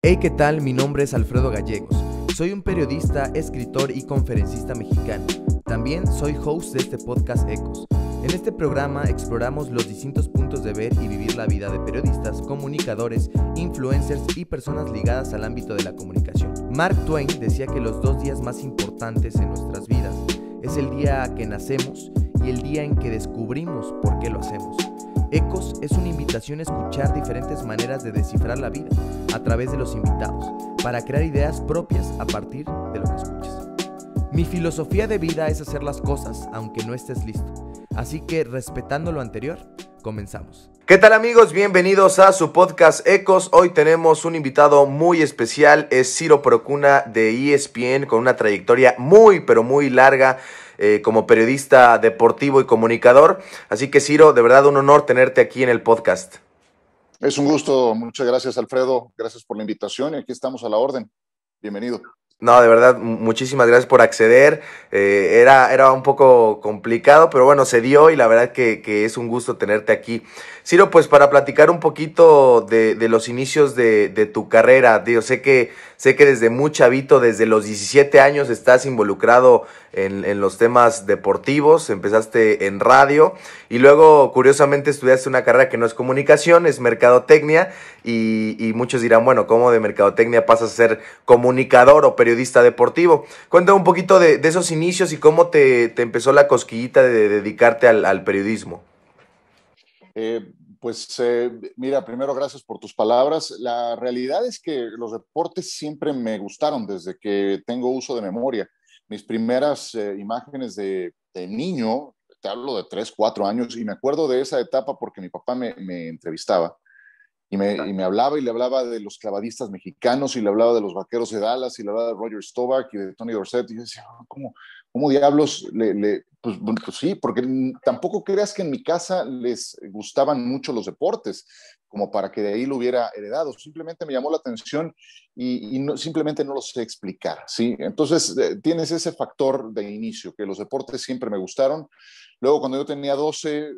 Hey, ¿qué tal? Mi nombre es Alfredo Gallegos. Soy un periodista, escritor y conferencista mexicano. También soy host de este podcast Ecos. En este programa exploramos los distintos puntos de ver y vivir la vida de periodistas, comunicadores, influencers y personas ligadas al ámbito de la comunicación. Mark Twain decía que los dos días más importantes en nuestras vidas es el día que nacemos y el día en que descubrimos por qué lo hacemos. Ecos es una invitación a escuchar diferentes maneras de descifrar la vida a través de los invitados, para crear ideas propias a partir de lo que escuchas. Mi filosofía de vida es hacer las cosas aunque no estés listo, así que respetando lo anterior, comenzamos. ¿Qué tal amigos? Bienvenidos a su podcast Ecos. Hoy tenemos un invitado muy especial, es Ciro Procuna de ESPN con una trayectoria muy pero muy larga eh, como periodista deportivo y comunicador. Así que Ciro, de verdad un honor tenerte aquí en el podcast. Es un gusto, muchas gracias Alfredo, gracias por la invitación y aquí estamos a la orden. Bienvenido. No, de verdad, muchísimas gracias por acceder. Eh, era, era un poco complicado, pero bueno, se dio y la verdad que, que es un gusto tenerte aquí. Ciro, pues para platicar un poquito de, los inicios de, tu carrera, digo, sé que, sé que desde muy chavito, desde los 17 años estás involucrado en, los temas deportivos, empezaste en radio y luego curiosamente estudiaste una carrera que no es comunicación, es mercadotecnia y, y muchos dirán, bueno, ¿cómo de mercadotecnia pasas a ser comunicador o periodista deportivo? Cuéntame un poquito de, esos inicios y cómo te, te, empezó la cosquillita de dedicarte al, al periodismo. Eh, pues eh, mira, primero gracias por tus palabras. La realidad es que los deportes siempre me gustaron desde que tengo uso de memoria. Mis primeras eh, imágenes de, de, niño, te hablo de 3, 4 años, y me acuerdo de esa etapa porque mi papá me, me entrevistaba y me, y me, hablaba y le hablaba de los clavadistas mexicanos y le hablaba de los vaqueros de Dallas y le hablaba de Roger Staubach y de Tony Dorsett. Y yo decía, ¿cómo, cómo diablos le, le pues, pues, sí, porque tampoco creas que en mi casa les gustaban mucho los deportes, como para que de ahí lo hubiera heredado. Simplemente me llamó la atención y, no, simplemente no lo sé explicar, ¿sí? Entonces, eh, tienes ese factor de inicio, que los deportes siempre me gustaron. Luego, cuando yo tenía 12,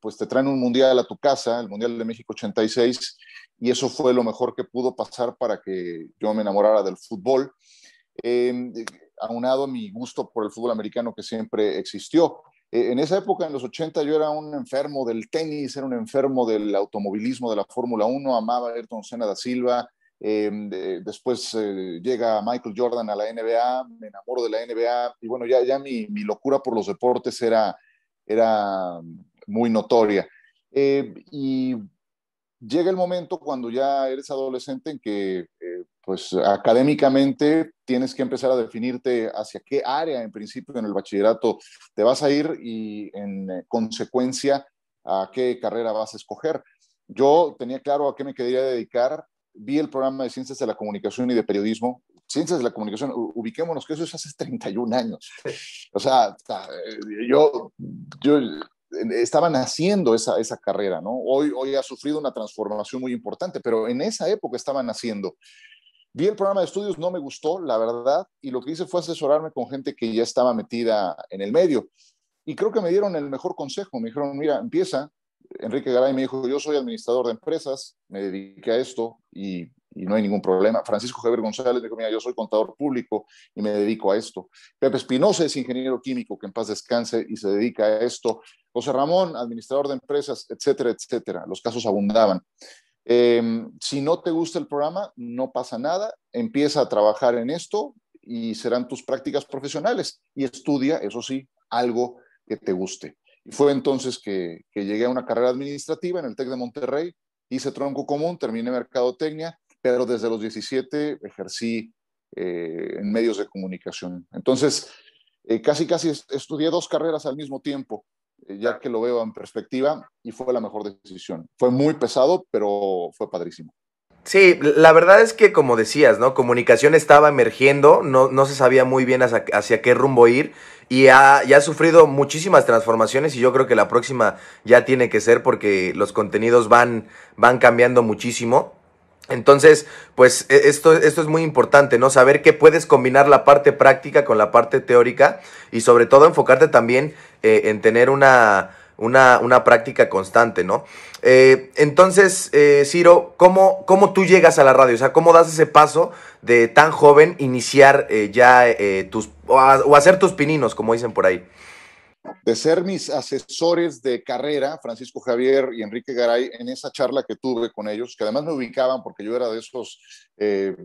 pues te traen un mundial a tu casa, el Mundial de México 86, y eso fue lo mejor que pudo pasar para que yo me enamorara del fútbol. Eh, aunado a mi gusto por el fútbol americano que siempre existió. Eh, en esa época, en los 80, yo era un enfermo del tenis, era un enfermo del automovilismo, de la Fórmula 1, amaba a Ayrton Senna da Silva. Eh, de, después eh, llega Michael Jordan a la NBA, me enamoro de la NBA y bueno, ya, ya mi, mi locura por los deportes era, era muy notoria. Y llega el momento cuando ya eres adolescente en que, pues académicamente tienes que empezar a definirte hacia qué área en principio en el bachillerato te vas a ir y en eh, consecuencia a qué carrera vas a escoger. Yo tenía claro a qué me quería dedicar, vi el programa de Ciencias de la Comunicación y de Periodismo. Ciencias de la Comunicación, ubiquémonos que eso es hace 31 años. O sea, yo, yo estaba naciendo esa, esa carrera, ¿no? Hoy, hoy ha sufrido una transformación muy importante, pero en esa época estaba naciendo. Vi el programa de estudios, no me gustó, la verdad, y lo que hice fue asesorarme con gente que ya estaba metida en el medio. Y creo que me dieron el mejor consejo. Me dijeron, mira, empieza. Enrique Garay me dijo, yo soy administrador de empresas, me dediqué a esto y no hay ningún problema. Francisco Javier González dijo, mira, yo soy contador público y me dedico a esto. Pepe Espinosa es ingeniero químico que en paz descanse y se dedica a esto. José Ramón, administrador de empresas, etcétera, etcétera. Los casos abundaban. Eh, si no te gusta el programa, no pasa nada. Empieza a trabajar en esto y serán tus prácticas profesionales. Y estudia, eso sí, algo que te guste. Y fue entonces que, llegué a una carrera administrativa en el TEC de Monterrey, hice tronco común, terminé mercadotecnia pero desde los 17 ejercí eh, en medios de comunicación. Entonces, eh, casi, casi estudié dos carreras al mismo tiempo, ya que lo veo en perspectiva, y fue la mejor decisión. Fue muy pesado, pero fue padrísimo. Sí, la verdad es que como decías, ¿no? Comunicación estaba emergiendo, no, no se sabía muy bien hacia, hacia qué rumbo ir y ha, ya ha sufrido muchísimas transformaciones y yo creo que la próxima ya tiene que ser porque los contenidos van, van cambiando muchísimo. Entonces, pues e, esto, esto es muy importante, ¿no? Saber que puedes combinar la parte práctica con la parte teórica y sobre todo enfocarte también eh, en tener una, una, una práctica constante, ¿no? Eh, entonces, eh, Ciro, ¿cómo, ¿cómo, tú llegas a la radio? O sea, ¿cómo das ese paso de tan joven iniciar eh, ya tus, o, o hacer tus pininos, como dicen por ahí? De ser mis asesores de carrera, Francisco Javier y Enrique Garay, en esa charla que tuve con ellos, que además me ubicaban porque yo era de esos eh,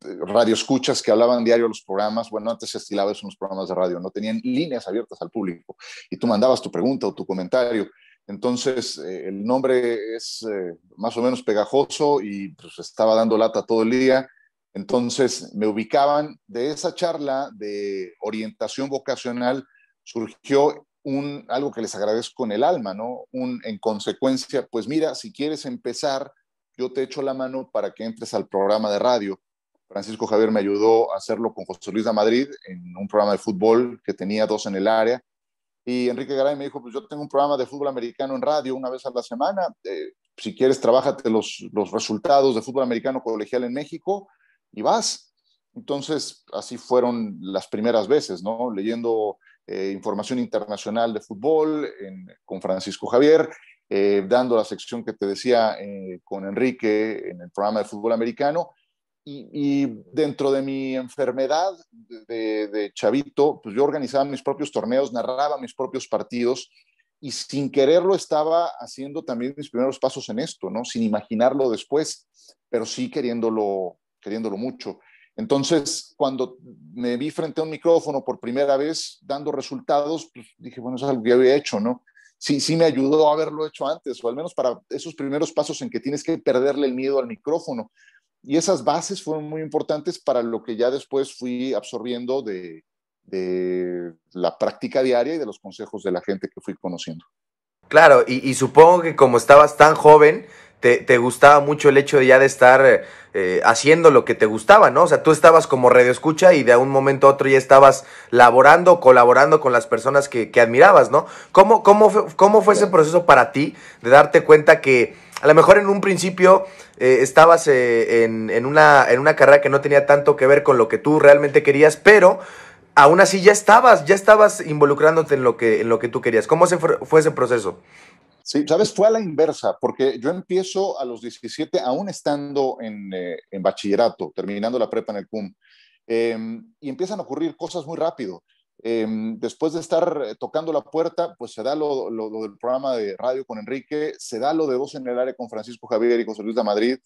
radioescuchas que hablaban diario los programas, bueno, antes se estilaba eso en los programas de radio, no tenían líneas abiertas al público y tú mandabas tu pregunta o tu comentario. Entonces, eh, el nombre es eh, más o menos pegajoso y pues, estaba dando lata todo el día. Entonces, me ubicaban de esa charla de orientación vocacional surgió un, algo que les agradezco en el alma, ¿no? Un, en consecuencia, pues mira, si quieres empezar, yo te echo la mano para que entres al programa de radio. Francisco Javier me ayudó a hacerlo con José Luis de Madrid en un programa de fútbol que tenía dos en el área. Y Enrique Garay me dijo, pues yo tengo un programa de fútbol americano en radio una vez a la semana. Eh, si quieres, trabájate los, los resultados de fútbol americano colegial en México y vas. Entonces, así fueron las primeras veces, ¿no? Leyendo eh, información internacional de fútbol con Francisco Javier, eh, dando la sección que te decía eh, con Enrique en el programa de fútbol americano. Y, dentro de mi enfermedad de, de, chavito, pues yo organizaba mis propios torneos, narraba mis propios partidos y sin quererlo estaba haciendo también mis primeros pasos en esto, ¿no? Sin imaginarlo después, pero sí queriéndolo, queriéndolo mucho. Entonces, cuando me vi frente a un micrófono por primera vez dando resultados, pues dije, bueno, eso es algo que había hecho, ¿no? Sí, sí me ayudó a haberlo hecho antes, o al menos para esos primeros pasos en que tienes que perderle el miedo al micrófono. Y esas bases fueron muy importantes para lo que ya después fui absorbiendo de, de la práctica diaria y de los consejos de la gente que fui conociendo. Claro, y, y supongo que como estabas tan joven, te, gustaba mucho el hecho de ya de estar eh, haciendo lo que te gustaba, ¿no? O sea, tú estabas como radio escucha y de un momento a otro ya estabas laborando, colaborando con las personas que, admirabas, ¿no? ¿Cómo, cómo, fue, ¿Cómo fue ese proceso para ti de darte cuenta que a lo mejor en un principio eh, estabas eh, en, una, en una carrera que no tenía tanto que ver con lo que tú realmente querías, pero aún así ya estabas, ya estabas involucrándote en lo que, en lo que tú querías. ¿Cómo se fue ese proceso? Sí, sabes, fue a la inversa, porque yo empiezo a los 17, aún estando en, eh, en bachillerato, terminando la prepa en el CUM, em, y empiezan a ocurrir cosas muy rápido. Em, después de estar eh, tocando la puerta, pues se da lo, lo, del programa de radio con Enrique, se da lo de Voz en el Área con Francisco Javier y José Luis de Madrid.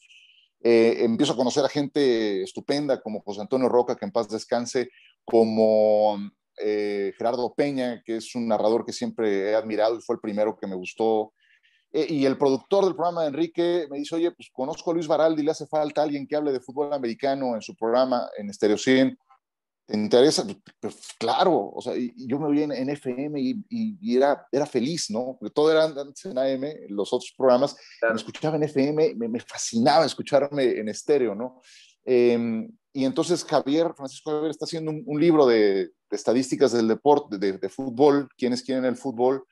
Eh, empiezo a conocer a gente estupenda como José Antonio Roca, que en paz descanse, como eh, Gerardo Peña, que es un narrador que siempre he admirado y fue el primero que me gustó. Eh, y el productor del programa, Enrique, me dice, oye, pues conozco a Luis Baraldi, le hace falta alguien que hable de fútbol americano en su programa, en Stereo 100. ¿Te interesa? Pues, pues, claro, o sea, yo me vi en, FM y, era, era feliz, ¿no? Porque todo era antes en AM, los otros programas, me escuchaba en FM, me, me, fascinaba escucharme en estéreo, ¿no? Em, y entonces Javier, Francisco Javier, está haciendo un, libro de, estadísticas del deporte, de, fútbol, quienes quieren el fútbol.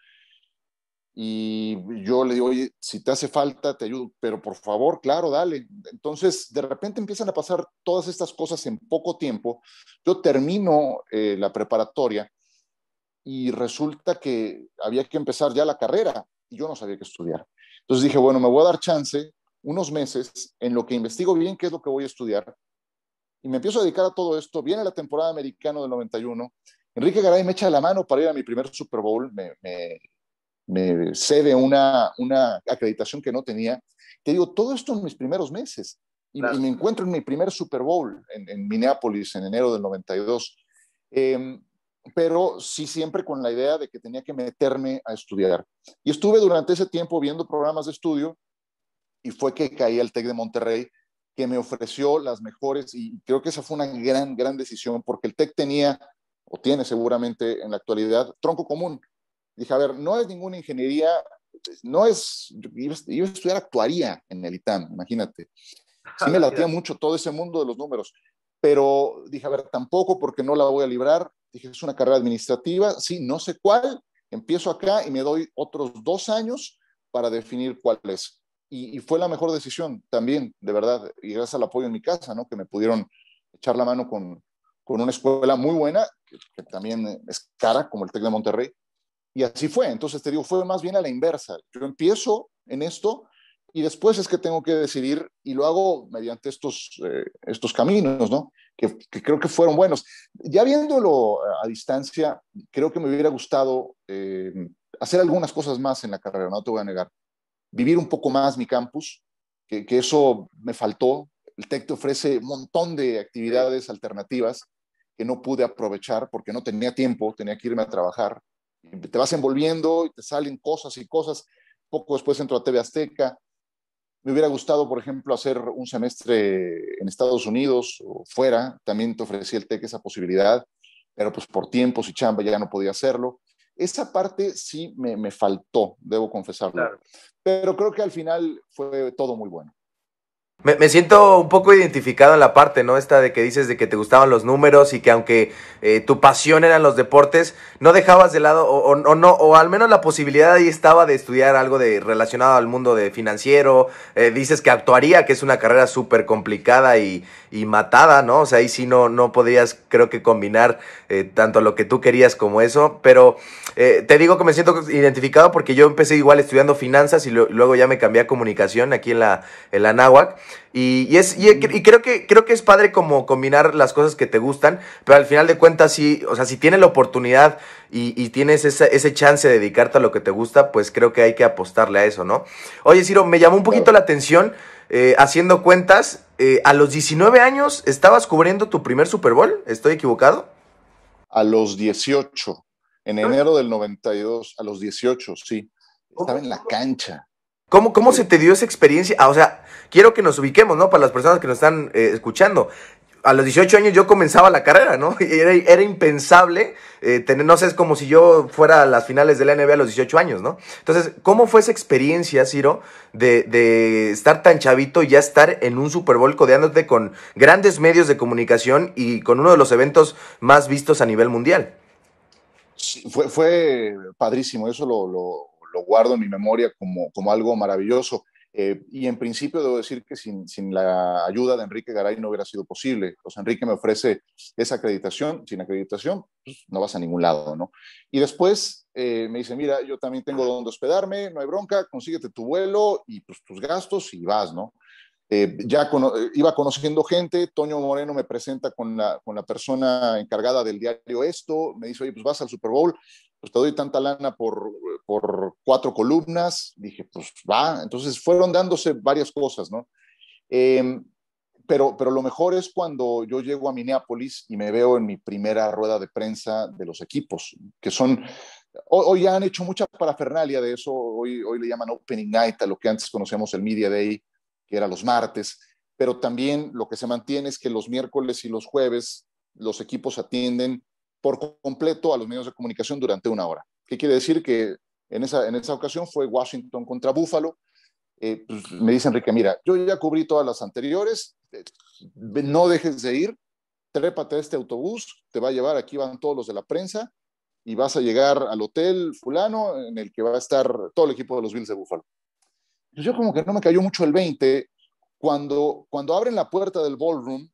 Y yo le digo, oye, si te hace falta, te ayudo, pero por favor, claro, dale. Entonces, de repente empiezan a pasar todas estas cosas en poco tiempo. Yo termino eh, la preparatoria y resulta que había que empezar ya la carrera y yo no sabía qué estudiar. Entonces dije, bueno, me voy a dar chance unos meses en lo que investigo bien qué es lo que voy a estudiar y me empiezo a dedicar a todo esto. Viene la temporada americana del 91. Enrique Garay me echa la mano para ir a mi primer Super Bowl, me, me, cede una, una acreditación que no tenía. Te digo, todo esto en mis primeros meses. Y, me encuentro en mi primer Super Bowl en, en Minneapolis en enero del 92. Em, pero sí siempre con la idea de que tenía que meterme a estudiar. Y estuve durante ese tiempo viendo programas de estudio y fue que caí al TEC de Monterrey que me ofreció las mejores y creo que esa fue una gran, gran decisión porque el TEC tenía o tiene seguramente en la actualidad tronco común. Dije, a ver, no es ninguna ingeniería, no es, iba, a estudiar actuaría en el ITAM, imagínate. Sí me latía mucho todo ese mundo de los números, pero dije, a ver, tampoco porque no la voy a librar. Dije, es una carrera administrativa, sí, no sé cuál, empiezo acá y me doy otros dos años para definir cuál es y, fue la mejor decisión también, de verdad, y gracias al apoyo en mi casa, ¿no? Que me pudieron echar la mano con, con una escuela muy buena, que, también es cara, como el TEC de Monterrey, Y así fue. Entonces te digo, fue más bien a la inversa. Yo empiezo en esto y después es que tengo que decidir y lo hago mediante estos, eh, estos caminos, ¿no? Que, creo que fueron buenos. Ya viéndolo a distancia, creo que me hubiera gustado eh, hacer algunas cosas más en la carrera, no te voy a negar. Vivir un poco más mi campus, que, eso me faltó. El TEC te ofrece un montón de actividades alternativas que no pude aprovechar porque no tenía tiempo, tenía que irme a trabajar. Te vas envolviendo y te salen cosas y cosas. Poco después entro a TV Azteca, me hubiera gustado, por ejemplo, hacer un semestre en Estados Unidos o fuera. También te ofrecía el TEC esa posibilidad, pero pues por tiempos y chamba ya no podía hacerlo. Esa parte sí me, me faltó, debo confesarlo. Pero creo que al final fue todo muy bueno. Me, siento un poco identificado en la parte, ¿no? Esta de que dices de que te gustaban los números y que aunque eh, tu pasión eran los deportes, no dejabas de lado, o, no, o al menos la posibilidad ahí estaba de estudiar algo de relacionado al mundo de financiero. Eh, dices que actuaría, que es una carrera súper complicada y, y, matada, ¿no? O sea, ahí sí no, no podrías, creo que combinar eh, tanto lo que tú querías como eso. Pero te digo que me siento identificado porque yo empecé igual estudiando finanzas y luego ya me cambié a comunicación aquí en la, en la NAWAC. Y, es, y, creo, que, creo que es padre como combinar las cosas que te gustan, pero al final de cuentas, sí, o sea, si tienes la oportunidad y, tienes ese chance de dedicarte a lo que te gusta, pues creo que hay que apostarle a eso, ¿no? Oye, Ciro, me llamó un poquito la atención, eh, haciendo cuentas, eh, a los 19 años estabas cubriendo tu primer Super Bowl, ¿estoy equivocado? A los 18, en ah. enero del 92, a los 18, sí. Estaba en la cancha. ¿Cómo, ¿Cómo se te dio esa experiencia? Ah, o sea, quiero que nos ubiquemos, ¿no? Para las personas que nos están eh, escuchando. A los 18 años yo comenzaba la carrera, ¿no? Era, era impensable eh, tener, no sé, es como si yo fuera a las finales de la NBA a los 18 años, ¿no? Entonces, ¿cómo fue esa experiencia, Ciro, de, de estar tan chavito y ya estar en un Super Bowl codeándote con grandes medios de comunicación y con uno de los eventos más vistos a nivel mundial? fue, fue padrísimo, eso lo, lo guardo en mi memoria como, como algo maravilloso. Eh, y en principio debo decir que sin, sin, la ayuda de Enrique Garay no hubiera sido posible. Pues Enrique me ofrece esa acreditación. Sin acreditación, pues no vas a ningún lado, ¿no? Y después eh, me dice, mira, yo también tengo donde hospedarme, no hay bronca, consíguete tu vuelo y pues, tus gastos y vas, ¿no? Eh, ya iba conociendo gente, Toño Moreno me presenta con la, con la persona encargada del diario Esto, me dice, oye, pues vas al Super Bowl, pues te doy tanta lana por, por cuatro columnas. Dije, pues va. Entonces fueron dándose varias cosas, ¿no? Em, pero, pero lo mejor es cuando yo llego a Minneapolis y me veo en mi primera rueda de prensa de los equipos, que son, hoy, ya han hecho mucha parafernalia de eso, hoy, hoy le llaman Opening Night a lo que antes conocíamos el Media Day, que era los martes, pero también lo que se mantiene es que los miércoles y los jueves los equipos atienden por completo a los medios de comunicación durante una hora. ¿Qué quiere decir? Que en esa, en esa ocasión fue Washington contra Buffalo. Eh, pues, me dice Enrique, mira, yo ya cubrí todas las anteriores, eh, no dejes de ir, trépate a este autobús, te va a llevar, aquí van todos los de la prensa, y vas a llegar al hotel fulano en el que va a estar todo el equipo de los Bills de Buffalo. Pues, yo como que no me cayó mucho el 20 cuando, cuando abren la puerta del ballroom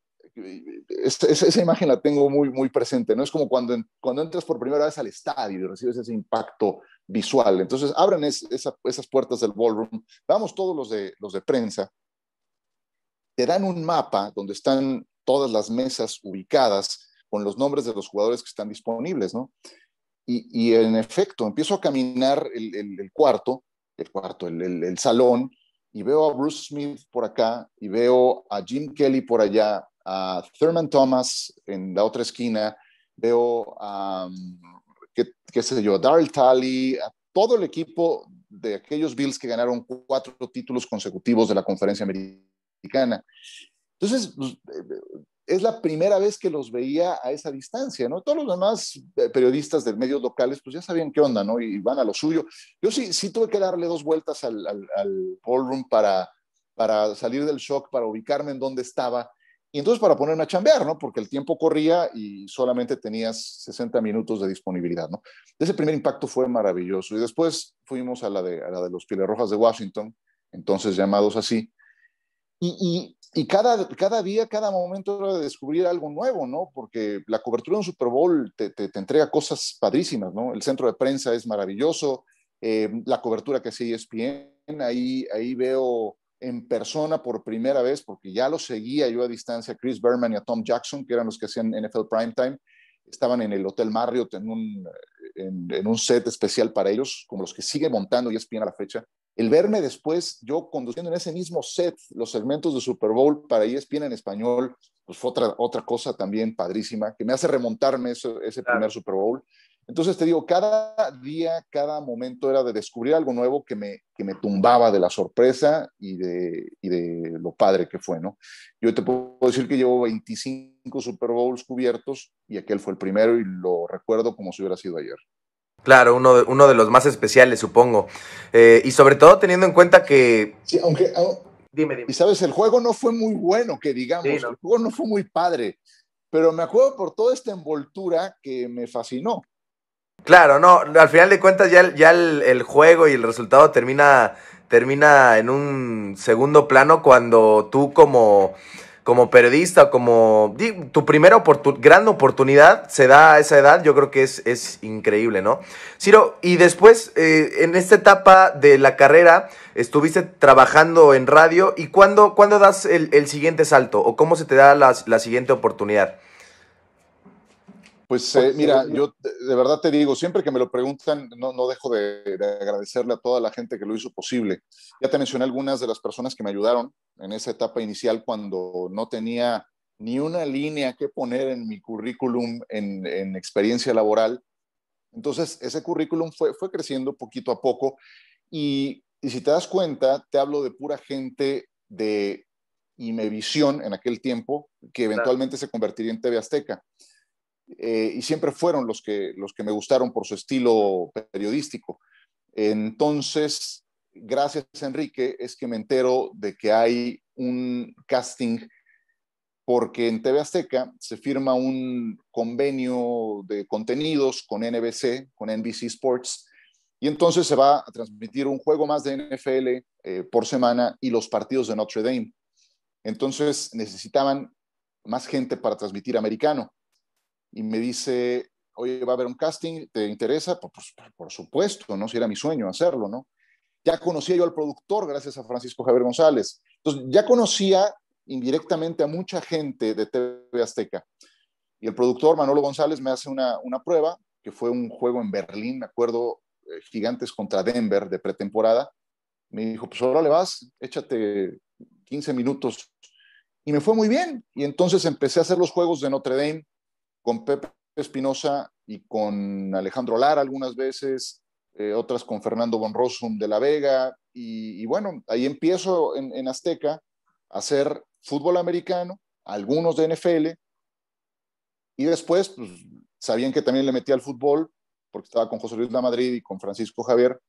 esa, imagen la tengo muy, muy presente, ¿no? Es como cuando, cuando entras por primera vez al estadio y recibes ese impacto visual. Entonces, abren esas puertas del ballroom, vamos todos los de, los de prensa, te dan un mapa donde están todas las mesas ubicadas con los nombres de los jugadores que están disponibles, ¿no? Y, en efecto, empiezo a caminar el, el, cuarto, el cuarto, el, el salón, y veo a Bruce Smith por acá, y veo a Jim Kelly por allá, a Thurman Thomas en la otra esquina, veo a, qué, sé yo, Darrell Talley, a todo el equipo de aquellos Bills que ganaron cuatro títulos consecutivos de la conferencia americana. Entonces, pues, eh, es la primera vez que los veía a esa distancia, ¿no? Todos los demás eh, periodistas de medios locales, pues ya sabían qué onda, ¿no? Y van a lo suyo. Yo sí, sí tuve que darle dos vueltas al, al, al ballroom para, para salir del shock, para ubicarme en dónde estaba y entonces para ponerme a chambear, ¿no? Porque el tiempo corría y solamente tenías 60 minutos de disponibilidad, ¿no? Ese primer impacto fue maravilloso. Y después fuimos a la de, la de los Piles Rojas de Washington, entonces llamados así. Y, y, cada, cada día, cada momento era de descubrir algo nuevo, ¿no? Porque la cobertura de un Super Bowl te, te, entrega cosas padrísimas, ¿no? El centro de prensa es maravilloso, eh, la cobertura que hace ESPN, ahí, ahí veo en persona por primera vez, porque ya lo seguía yo a distancia, Chris Berman y a Tom Jackson, que eran los que hacían NFL Primetime, estaban en el Hotel Marriott en un, en, un set especial para ellos, como los que sigue montando y ESPN a la fecha. El verme después, yo conduciendo en ese mismo set los segmentos de Super Bowl para ESPN en español, pues fue otra, otra cosa también padrísima, que me hace remontarme ese primer Super Bowl. Entonces te digo, cada día, cada momento era de descubrir algo nuevo que me, que me tumbaba de la sorpresa y de, y de lo padre que fue, ¿no? Yo te puedo decir que llevo 25 Super Bowls cubiertos y aquel fue el primero y lo recuerdo como si hubiera sido ayer. Claro, uno de, uno de los más especiales, supongo. Eh, y sobre todo teniendo en cuenta que... Sí, aunque... dime, dime. Y sabes, el juego no fue muy bueno, que digamos, el juego no fue muy padre, pero me acuerdo por toda esta envoltura que me fascinó. Claro, no, al final de cuentas ya, ya el, juego y el resultado termina, termina en un segundo plano cuando tú como, como periodista, como tu primera gran oportunidad se da a esa edad, yo creo que es, es increíble, ¿no? Ciro, y después, eh, en esta etapa de la carrera, estuviste trabajando en radio, ¿y cuándo, cuándo das el, siguiente salto o cómo se te da la, la siguiente oportunidad? Pues eh, mira, yo de verdad te digo, siempre que me lo preguntan, no, no dejo de, agradecerle a toda la gente que lo hizo posible. Ya te mencioné algunas de las personas que me ayudaron en esa etapa inicial cuando no tenía ni una línea que poner en mi currículum en, en experiencia laboral. Entonces, ese currículum fue, fue creciendo poquito a poco y, y si te das cuenta, te hablo de pura gente de Imevisión en aquel tiempo, que eventualmente se convertiría en TV Azteca. Eh, y siempre fueron los que, los que me gustaron por su estilo periodístico. Entonces, gracias Enrique, es que me entero de que hay un casting porque en TV Azteca se firma un convenio de contenidos con NBC, con NBC Sports, y entonces se va a transmitir un juego más de NFL eh, por semana y los partidos de Notre Dame. Entonces necesitaban más gente para transmitir americano y me dice, oye, va a haber un casting, ¿te interesa? Pues, pues, por supuesto, ¿no? Si era mi sueño hacerlo, ¿no? Ya conocía yo al productor gracias a Francisco Javier González. Entonces, ya conocía indirectamente a mucha gente de TV Azteca. Y el productor, Manolo González, me hace una, una prueba, que fue un juego en Berlín, me acuerdo, eh, Gigantes contra Denver de pretemporada. Me dijo, pues ahora le vas, échate 15 minutos. Y me fue muy bien. Y entonces empecé a hacer los juegos de Notre Dame con Pepe Espinosa y con Alejandro Lara algunas veces, eh, otras con Fernando Bonrosum de la Vega, y, bueno, ahí empiezo en, Azteca a hacer fútbol americano, algunos de NFL, y después pues, sabían que también le metía al fútbol, porque estaba con José Luis La Madrid y con Francisco Javier,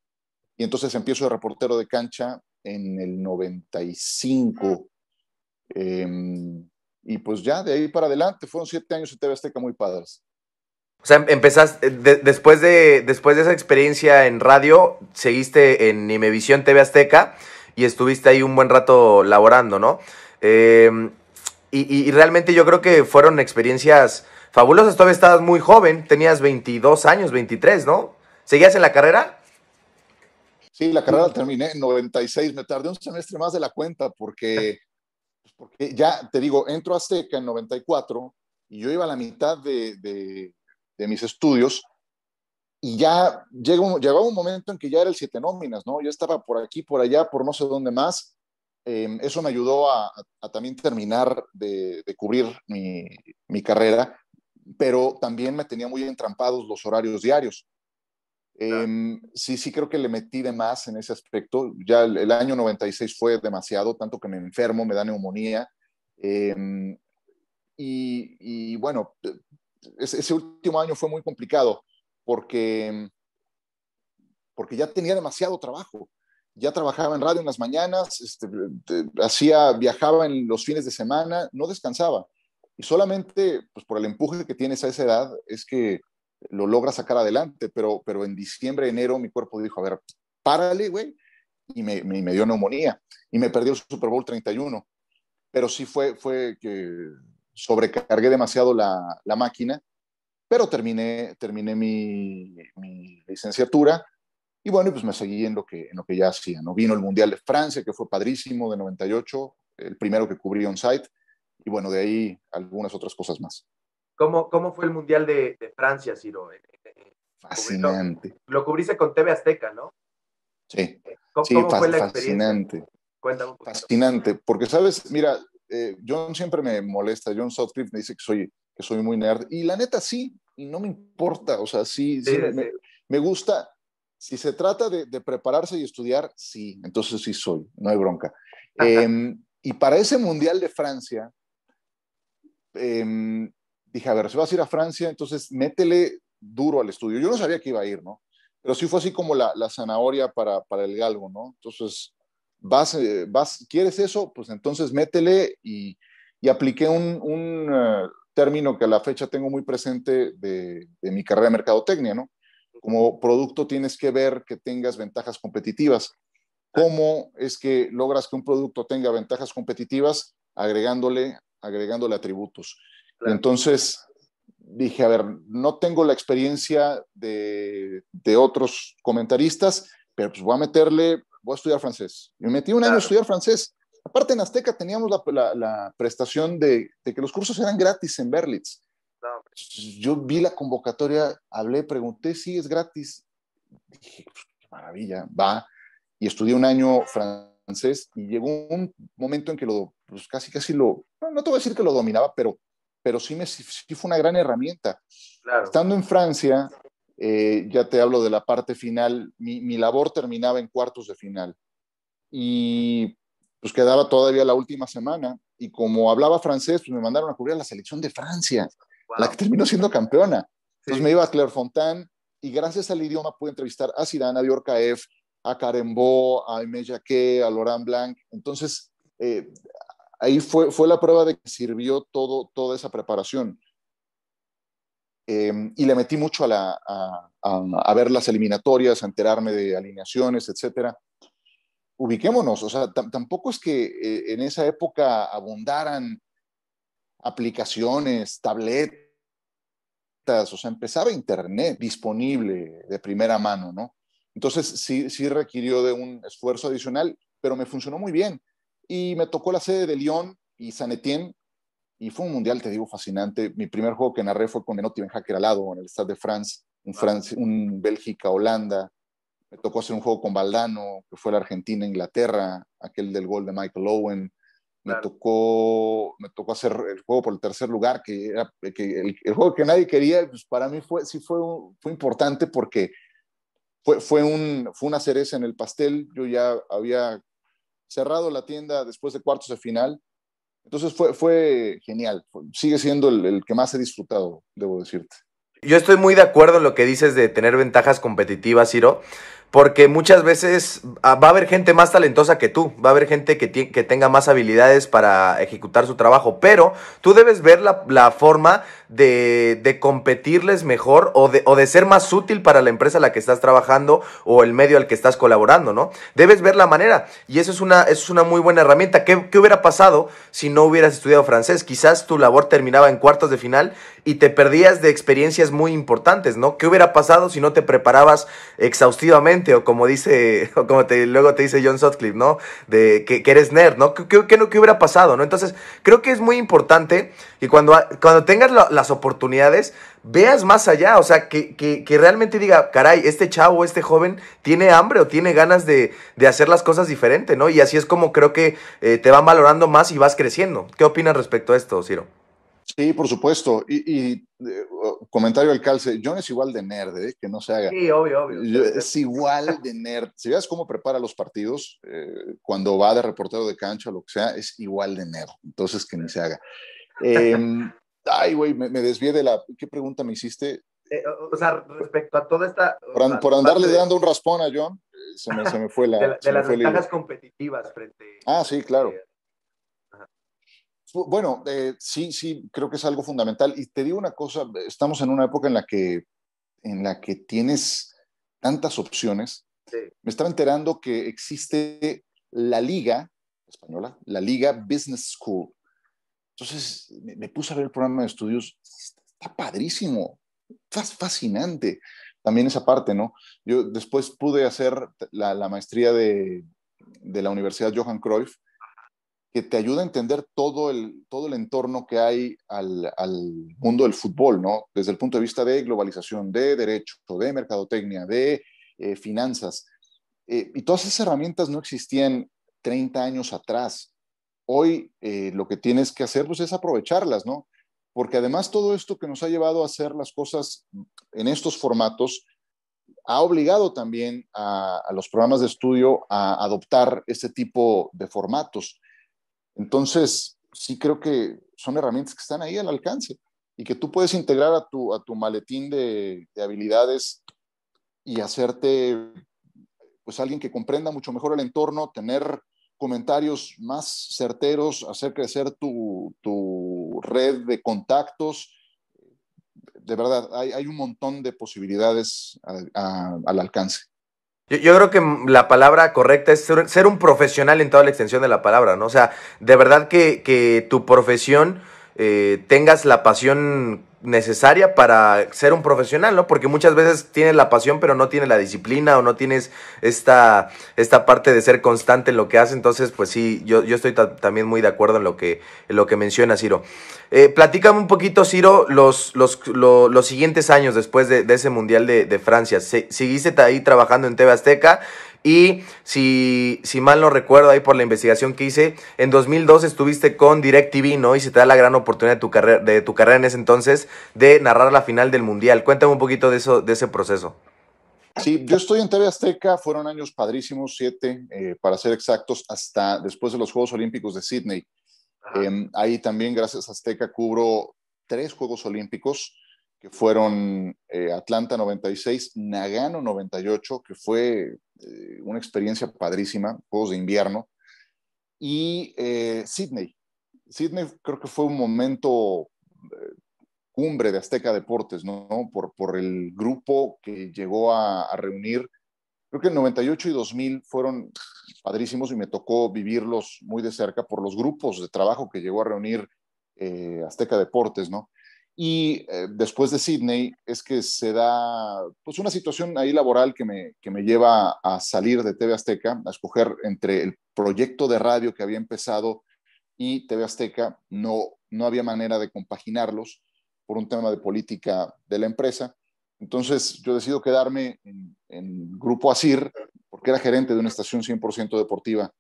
y entonces empiezo de reportero de cancha en el 95. Eh, y pues ya de ahí para adelante, fueron siete años en TV Azteca muy padres. O sea, empezaste, después, de, después de esa experiencia en radio, seguiste en Imevisión TV Azteca y estuviste ahí un buen rato laborando, ¿no? Em, y, realmente yo creo que fueron experiencias fabulosas. Todavía estabas muy joven, tenías 22 años, 23, ¿no? ¿Seguías en la carrera? Sí, la carrera la terminé en 96. Me tardé un semestre más de la cuenta porque porque ya te digo, entro a Azteca en 94 y yo iba a la mitad de, de, mis estudios y ya llegó, llegaba un momento en que ya era el siete nóminas, ¿no? Ya estaba por aquí, por allá, por no sé dónde más. Em, eso me ayudó a, a, también terminar de, de cubrir mi, mi, carrera, pero también me tenía muy entrampados los horarios diarios. Em, sí, sí creo que le metí de más en ese aspecto. Ya el, año 96 fue demasiado, tanto que me enfermo, me da neumonía. Em, y, bueno, ese, último año fue muy complicado porque, porque ya tenía demasiado trabajo. Ya trabajaba en radio en las mañanas, este, hacía, viajaba en los fines de semana, no descansaba. Y solamente pues, por el empuje que tienes a esa edad es que lo logra sacar adelante, pero, pero en diciembre, enero, mi cuerpo dijo, a ver, párale, güey, y me, me, dio neumonía y me perdió el Super Bowl 31. pero sí fue, fue que sobrecargué demasiado la, la máquina, pero terminé, terminé mi, licenciatura y bueno, pues me seguí en lo que, en lo que ya hacía, ¿no? Vino el Mundial de Francia, que fue padrísimo, de 98, el primero que cubrí on-site, y bueno, de ahí algunas otras cosas más. ¿Cómo, cómo fue el Mundial de, de Francia, Ciro? Fascinante. Lo, cubriste con TV Azteca, ¿no? Sí. ¿Cómo, sí, fue la fascinante. Cuéntame un Fascinante, porque sabes, mira, eh, John siempre me molesta, John Sutcliffe me dice que soy, que soy muy nerd, y la neta sí, y no me importa, o sea, sí, sí, me, me, gusta, si se trata de, de, prepararse y estudiar, sí, entonces sí soy, no hay bronca. eh, y para ese Mundial de Francia, eh, dije, a ver, si vas a ir a Francia, entonces métele duro al estudio. Yo no sabía que iba a ir, ¿no? Pero sí fue así como la, la zanahoria para, para, el galgo, ¿no? Entonces, vas, eh, vas, ¿quieres eso? Pues entonces métele y, y apliqué un, un uh, término que a la fecha tengo muy presente de, de, mi carrera de mercadotecnia, ¿no? Como producto tienes que ver que tengas ventajas competitivas. ¿Cómo es que logras que un producto tenga ventajas competitivas? Agregándole, agregándole atributos. Claro. Entonces, dije, a ver, no tengo la experiencia de, de, otros comentaristas, pero pues voy a meterle, voy a estudiar francés. Me metí un claro. año a estudiar francés. Aparte en Azteca teníamos la, la, la prestación de, de, que los cursos eran gratis en Berlitz. No. Yo vi la convocatoria, hablé, pregunté si sí, es gratis. Dije, pues, qué maravilla, va. Y estudié un año francés y llegó un momento en que lo, pues casi, casi lo, no, no te voy a decir que lo dominaba, pero pero sí, me, sí fue una gran herramienta. Claro. Estando en Francia, eh, ya te hablo de la parte final, mi, mi, labor terminaba en cuartos de final y pues quedaba todavía la última semana y como hablaba francés, pues me mandaron a cubrir a la selección de Francia, wow. la que terminó siendo campeona. Entonces sí. me iba a Clairefontaine y gracias al idioma pude entrevistar a Zidane, a Diorcaef, a Carembo, a Aimé Jacquet, a Laurent Blanc. Entonces, eh, ahí fue, fue la prueba de que sirvió todo, toda esa preparación. Eh, y le metí mucho a, la, ver las eliminatorias, a enterarme de alineaciones, etcétera. Ubiquémonos, o sea, tampoco es que eh, en esa época abundaran aplicaciones, tabletas, o sea, empezaba Internet disponible de primera mano, ¿no? Entonces sí, sí requirió de un esfuerzo adicional, pero me funcionó muy bien y me tocó la sede de Lyon y San Etienne y fue un mundial, te digo, fascinante. Mi primer juego que narré fue con Menotti Ben Hacker al lado, en el Stade de France, un, Francia, un Bélgica-Holanda. Me tocó hacer un juego con Valdano, que fue la Argentina-Inglaterra, aquel del gol de Michael Owen. Me, claro. tocó, me tocó hacer el juego por el tercer lugar, que era que el, el, juego que nadie quería, pues para mí fue, sí fue, fue importante porque fue, fue, un, fue una cereza en el pastel. Yo ya había cerrado la tienda después de cuartos de final. Entonces fue, fue genial. Sigue siendo el, el, que más he disfrutado, debo decirte. Yo estoy muy de acuerdo en lo que dices de tener ventajas competitivas, Ciro. Porque muchas veces ah, va a haber gente más talentosa que tú, va a haber gente que, que tenga más habilidades para ejecutar su trabajo, pero tú debes ver la, la forma de, de, competirles mejor o de, o de, ser más útil para la empresa a la que estás trabajando o el medio al que estás colaborando, ¿no? Debes ver la manera y eso es una, eso es una muy buena herramienta. ¿Qué, ¿Qué hubiera pasado si no hubieras estudiado francés? Quizás tu labor terminaba en cuartos de final y te perdías de experiencias muy importantes, ¿no? ¿Qué hubiera pasado si no te preparabas exhaustivamente? O como dice, o como luego te dice John Sutcliffe, ¿no? De que, eres nerd, ¿no? ¿Qué, qué, qué, hubiera pasado, no? Entonces, creo que es muy importante y cuando, cuando tengas la, las oportunidades, veas más allá, o sea, que, que, realmente diga, caray, este chavo, este joven, tiene hambre o tiene ganas de, de hacer las cosas diferente, ¿no? Y así es como creo que eh, te van valorando más y vas creciendo. ¿Qué opinas respecto a esto, Ciro? Sí, por supuesto. Y, uh, comentario al calce, John es igual de nerd, ¿eh? que no se haga. Sí, obvio, obvio. Es igual de nerd. Si ves cómo prepara los partidos, eh, cuando va de reportero de cancha o lo que sea, es igual de nerd. Entonces, que ni se haga. Eh, ay, güey, me, me, desvié de la... ¿Qué pregunta me hiciste? Eh, o sea, respecto a toda esta... Por, an, por andarle de... dando un raspón a John, se me, se me fue la... De, la, de las ventajas competitivas frente... Ah, sí, claro. Bueno, eh, sí, sí, creo que es algo fundamental. Y te digo una cosa, estamos en una época en la que, en la que tienes tantas opciones. Sí. Me estaba enterando que existe la liga española, la Liga Business School. Entonces me, puse a ver el programa de estudios, está padrísimo, está fascinante también esa parte, ¿no? Yo después pude hacer la, maestría de, de, la Universidad Johan Cruyff, que te ayuda a entender todo el, todo el entorno que hay al, al, mundo del fútbol, ¿no? Desde el punto de vista de globalización, de derecho, de mercadotecnia, de eh, finanzas. Eh, y todas esas herramientas no existían 30 años atrás. Hoy eh, lo que tienes que hacer pues, es aprovecharlas, ¿no? Porque además todo esto que nos ha llevado a hacer las cosas en estos formatos ha obligado también a, a los programas de estudio a adoptar este tipo de formatos. Entonces, sí creo que son herramientas que están ahí al alcance y que tú puedes integrar a tu, a tu maletín de, de habilidades y hacerte pues alguien que comprenda mucho mejor el entorno, tener comentarios más certeros, hacer crecer tu, tu red de contactos. De verdad, hay, hay un montón de posibilidades al alcance. Yo, creo que la palabra correcta es ser, un profesional en toda la extensión de la palabra, ¿no? O sea, de verdad que, que tu profesión eh, tengas la pasión necesaria para ser un profesional, ¿no? Porque muchas veces tienes la pasión, pero no tienes la disciplina o no tienes esta, esta parte de ser constante en lo que haces. Entonces, pues sí, yo, yo estoy también muy de acuerdo en lo que, en lo que menciona Ciro. Eh, platícame un poquito, Ciro, los, los, siguientes años después de, ese Mundial de, Francia. ¿Seguiste ahí trabajando en TV Azteca? Y si, si mal no recuerdo ahí por la investigación que hice, en 2002 estuviste con DirecTV, ¿no? Y se te da la gran oportunidad de tu, carrera, de tu carrera en ese entonces de narrar la final del Mundial. Cuéntame un poquito de, eso, de ese proceso. Sí, yo estoy en TV Azteca, fueron años padrísimos, siete eh, para ser exactos, hasta después de los Juegos Olímpicos de Sydney. Em, ahí también, gracias a Azteca, cubro tres Juegos Olímpicos que fueron eh, Atlanta 96, Nagano 98, que fue eh, una experiencia padrísima, Juegos de invierno, y eh, Sydney. Sydney creo que fue un momento cumbre de Azteca Deportes, ¿no? Por, por el grupo que llegó a, reunir, creo que el 98 y 2000 fueron padrísimos y me tocó vivirlos muy de cerca por los grupos de trabajo que llegó a reunir Azteca Deportes, ¿no? Y eh, después de Sydney es que se da pues una situación ahí laboral que me, que me lleva a salir de TV Azteca, a escoger entre el proyecto de radio que había empezado y TV Azteca. No, no había manera de compaginarlos por un tema de política de la empresa. Entonces yo decido quedarme en, Grupo ASIR, porque era gerente de una estación 100% deportiva,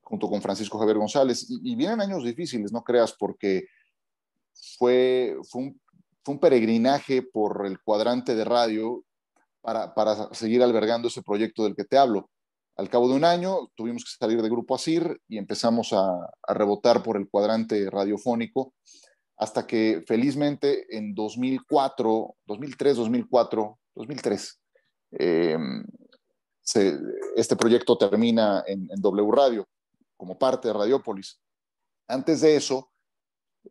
junto con Francisco Javier González. Y vienen años difíciles, no creas, porque fue, fue, un, peregrinaje por el cuadrante de radio para, para, seguir albergando ese proyecto del que te hablo. Al cabo de un año tuvimos que salir de Grupo ASIR y empezamos a, rebotar por el cuadrante radiofónico hasta que felizmente en 2004, 2003, 2004, 2003, este proyecto termina en, en W Radio como parte de Radiopolis. Antes de eso,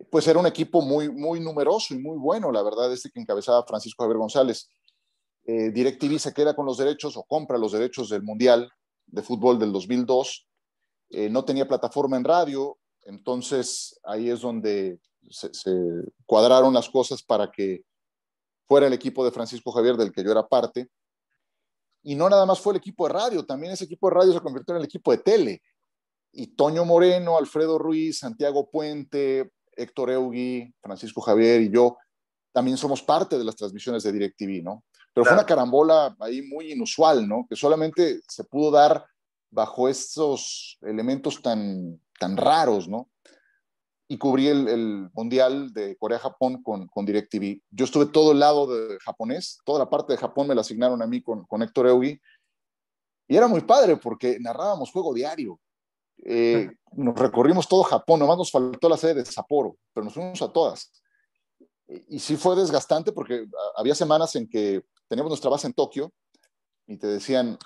pues era un equipo muy, muy numeroso y muy bueno, la verdad, este que encabezaba Francisco Javier González. Eh, DirecTV se queda con los derechos o compra los derechos del Mundial de Fútbol del 2002. Eh, no tenía plataforma en radio, entonces ahí es donde se, cuadraron las cosas para que fuera el equipo de Francisco Javier del que yo era parte. Y no nada más fue el equipo de radio, también ese equipo de radio se convirtió en el equipo de tele. Y Toño Moreno, Alfredo Ruiz, Santiago Puente, Héctor Eugui, Francisco Javier y yo también somos parte de las transmisiones de DirecTV, ¿no? Pero fue una carambola ahí muy inusual, ¿no? Que solamente se pudo dar bajo estos elementos tan, tan raros, ¿no? Y cubrí el, Mundial de Corea-Japón con, con DirecTV. Yo estuve todo el lado de japonés, toda la parte de Japón me la asignaron a mí con, con Héctor Eugui. Y era muy padre porque narrábamos juego diario. Eh, nos recorrimos todo Japón, nomás nos faltó la sede de Sapporo, pero nos fuimos a todas. Y, sí fue desgastante porque había semanas en que teníamos nuestra base en Tokio y te decían,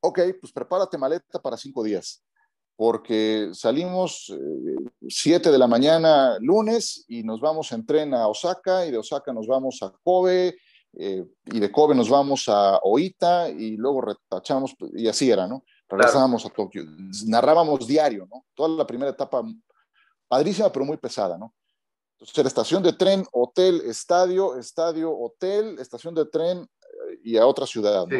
ok, pues prepárate maleta para cinco días, porque salimos 7 eh, de la mañana lunes y nos vamos en tren a Osaka y de Osaka nos vamos a Kobe eh, y de Kobe nos vamos a Oita y luego retachamos y así era, ¿no? Regresábamos a Tokio, narrábamos diario, ¿no? Toda la primera etapa padrísima, pero muy pesada, ¿no? Entonces era estación de tren, hotel, estadio, estadio, hotel, estación de tren eh, y a otra ciudad, ¿no?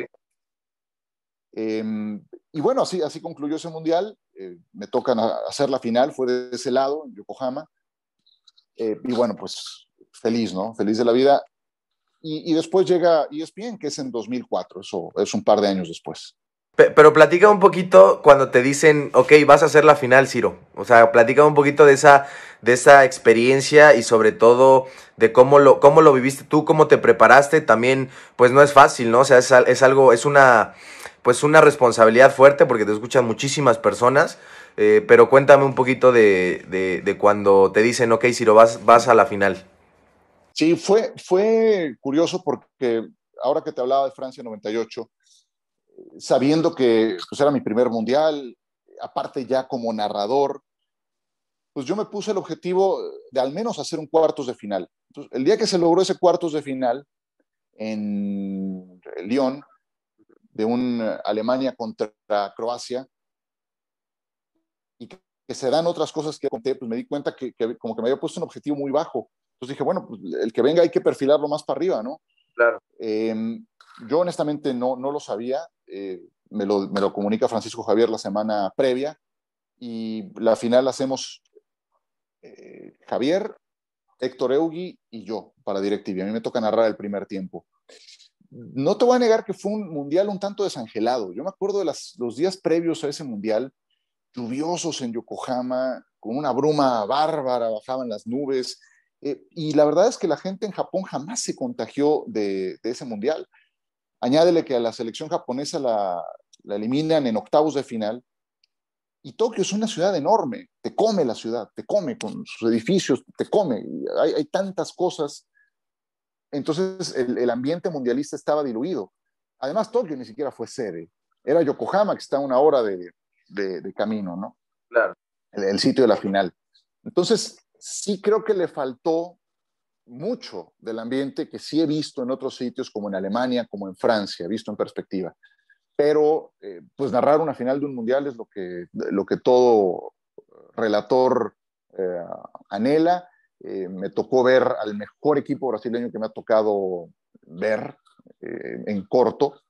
Em, y bueno, así, así concluyó ese mundial. Eh, me toca hacer la final, fue de ese lado, en Yokohama. Eh, y bueno, pues feliz, ¿no? Feliz de la vida. Y, y, después llega ESPN, que es en 2004, eso es un par de años después. Pero platica un poquito cuando te dicen, ok, vas a hacer la final, Ciro. O sea, platica un poquito de esa, de esa experiencia y sobre todo de cómo lo, cómo lo viviste tú, cómo te preparaste. También, pues no es fácil, ¿no? O sea, es, es algo, es una, pues una responsabilidad fuerte porque te escuchan muchísimas personas. Eh, pero cuéntame un poquito de, de, cuando te dicen, ok, Ciro, vas, vas a la final. Sí, fue, fue curioso porque ahora que te hablaba de Francia 98, sabiendo que pues, era mi primer mundial, aparte ya como narrador, pues yo me puse el objetivo de al menos hacer un cuartos de final. Entonces, el día que se logró ese cuartos de final en Lyon, de un Alemania contra Croacia, y que se dan otras cosas que conté, pues me di cuenta que, que, como que me había puesto un objetivo muy bajo. Entonces dije, bueno, pues el que venga hay que perfilarlo más para arriba, ¿no? Claro. Eh, yo honestamente no, no lo sabía, eh, me, lo, me, lo, comunica Francisco Javier la semana previa y la final hacemos eh, Javier, Héctor Eugui y yo para DirecTV. A mí me toca narrar el primer tiempo. No te voy a negar que fue un mundial un tanto desangelado. Yo me acuerdo de las, los días previos a ese mundial, lluviosos en Yokohama, con una bruma bárbara, bajaban las nubes. Eh, y la verdad es que la gente en Japón jamás se contagió de ese mundial. Añádele que a la selección japonesa la, la, eliminan en octavos de final. Y Tokio es una ciudad enorme, te come la ciudad, te come con sus edificios, te come. Hay, hay tantas cosas. Entonces el, el, ambiente mundialista estaba diluido. Además, Tokio ni siquiera fue sede. Era Yokohama, que está a una hora de, de, de camino, ¿no? Claro. El, el sitio de la final. Entonces, sí creo que le faltó mucho del ambiente que sí he visto en otros sitios, como en Alemania, como en Francia, visto en perspectiva. Pero, eh, pues narrar una final de un mundial es lo que, lo que todo relator eh, anhela. Eh, me tocó ver al mejor equipo brasileño que me ha tocado ver eh, en corto,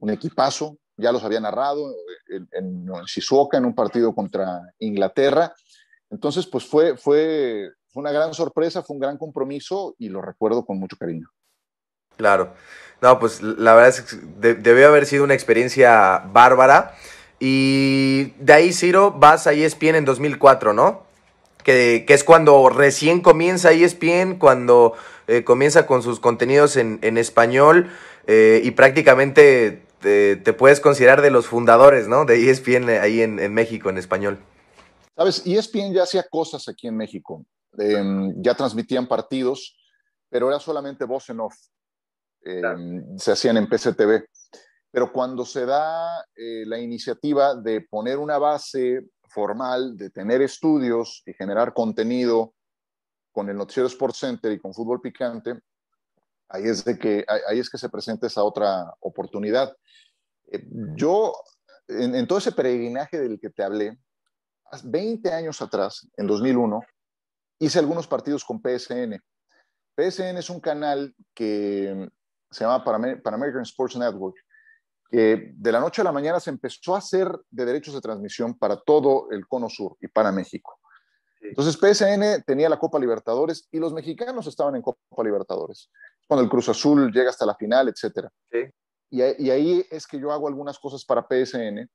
un equipazo, ya los había narrado en, en, en Shizuoka en un partido contra Inglaterra. Entonces, pues fue, fue fue una gran sorpresa, fue un gran compromiso y lo recuerdo con mucho cariño. Claro. No, pues la verdad es que de, debió haber sido una experiencia bárbara. Y de ahí, Ciro, vas a ESPN en 2004, ¿no? Que, que es cuando recién comienza ESPN, cuando eh, comienza con sus contenidos en, en español eh, y prácticamente te, te, puedes considerar de los fundadores, ¿no? De ESPN ahí en, en México, en español. Sabes, ESPN ya hacía cosas aquí en México eh, ya transmitían partidos, pero era solamente voz en off. Eh, claro. Se hacían en PCTV. Pero cuando se da eh, la iniciativa de poner una base formal, de tener estudios y generar contenido con el noticiero Sports Center y con fútbol picante, ahí es, de que, ahí es que se presenta esa otra oportunidad. Eh, yo, en, en todo ese peregrinaje del que te hablé, 20 años atrás, en 2001, hice algunos partidos con PSN. PSN es un canal que se llama Pan American Sports Network, que de la noche a la mañana se empezó a hacer de derechos de transmisión para todo el Cono Sur y para México. Entonces PSN tenía la Copa Libertadores y los mexicanos estaban en Copa Libertadores. Cuando el Cruz Azul llega hasta la final, etc. Sí. Y, y ahí es que yo hago algunas cosas para PSN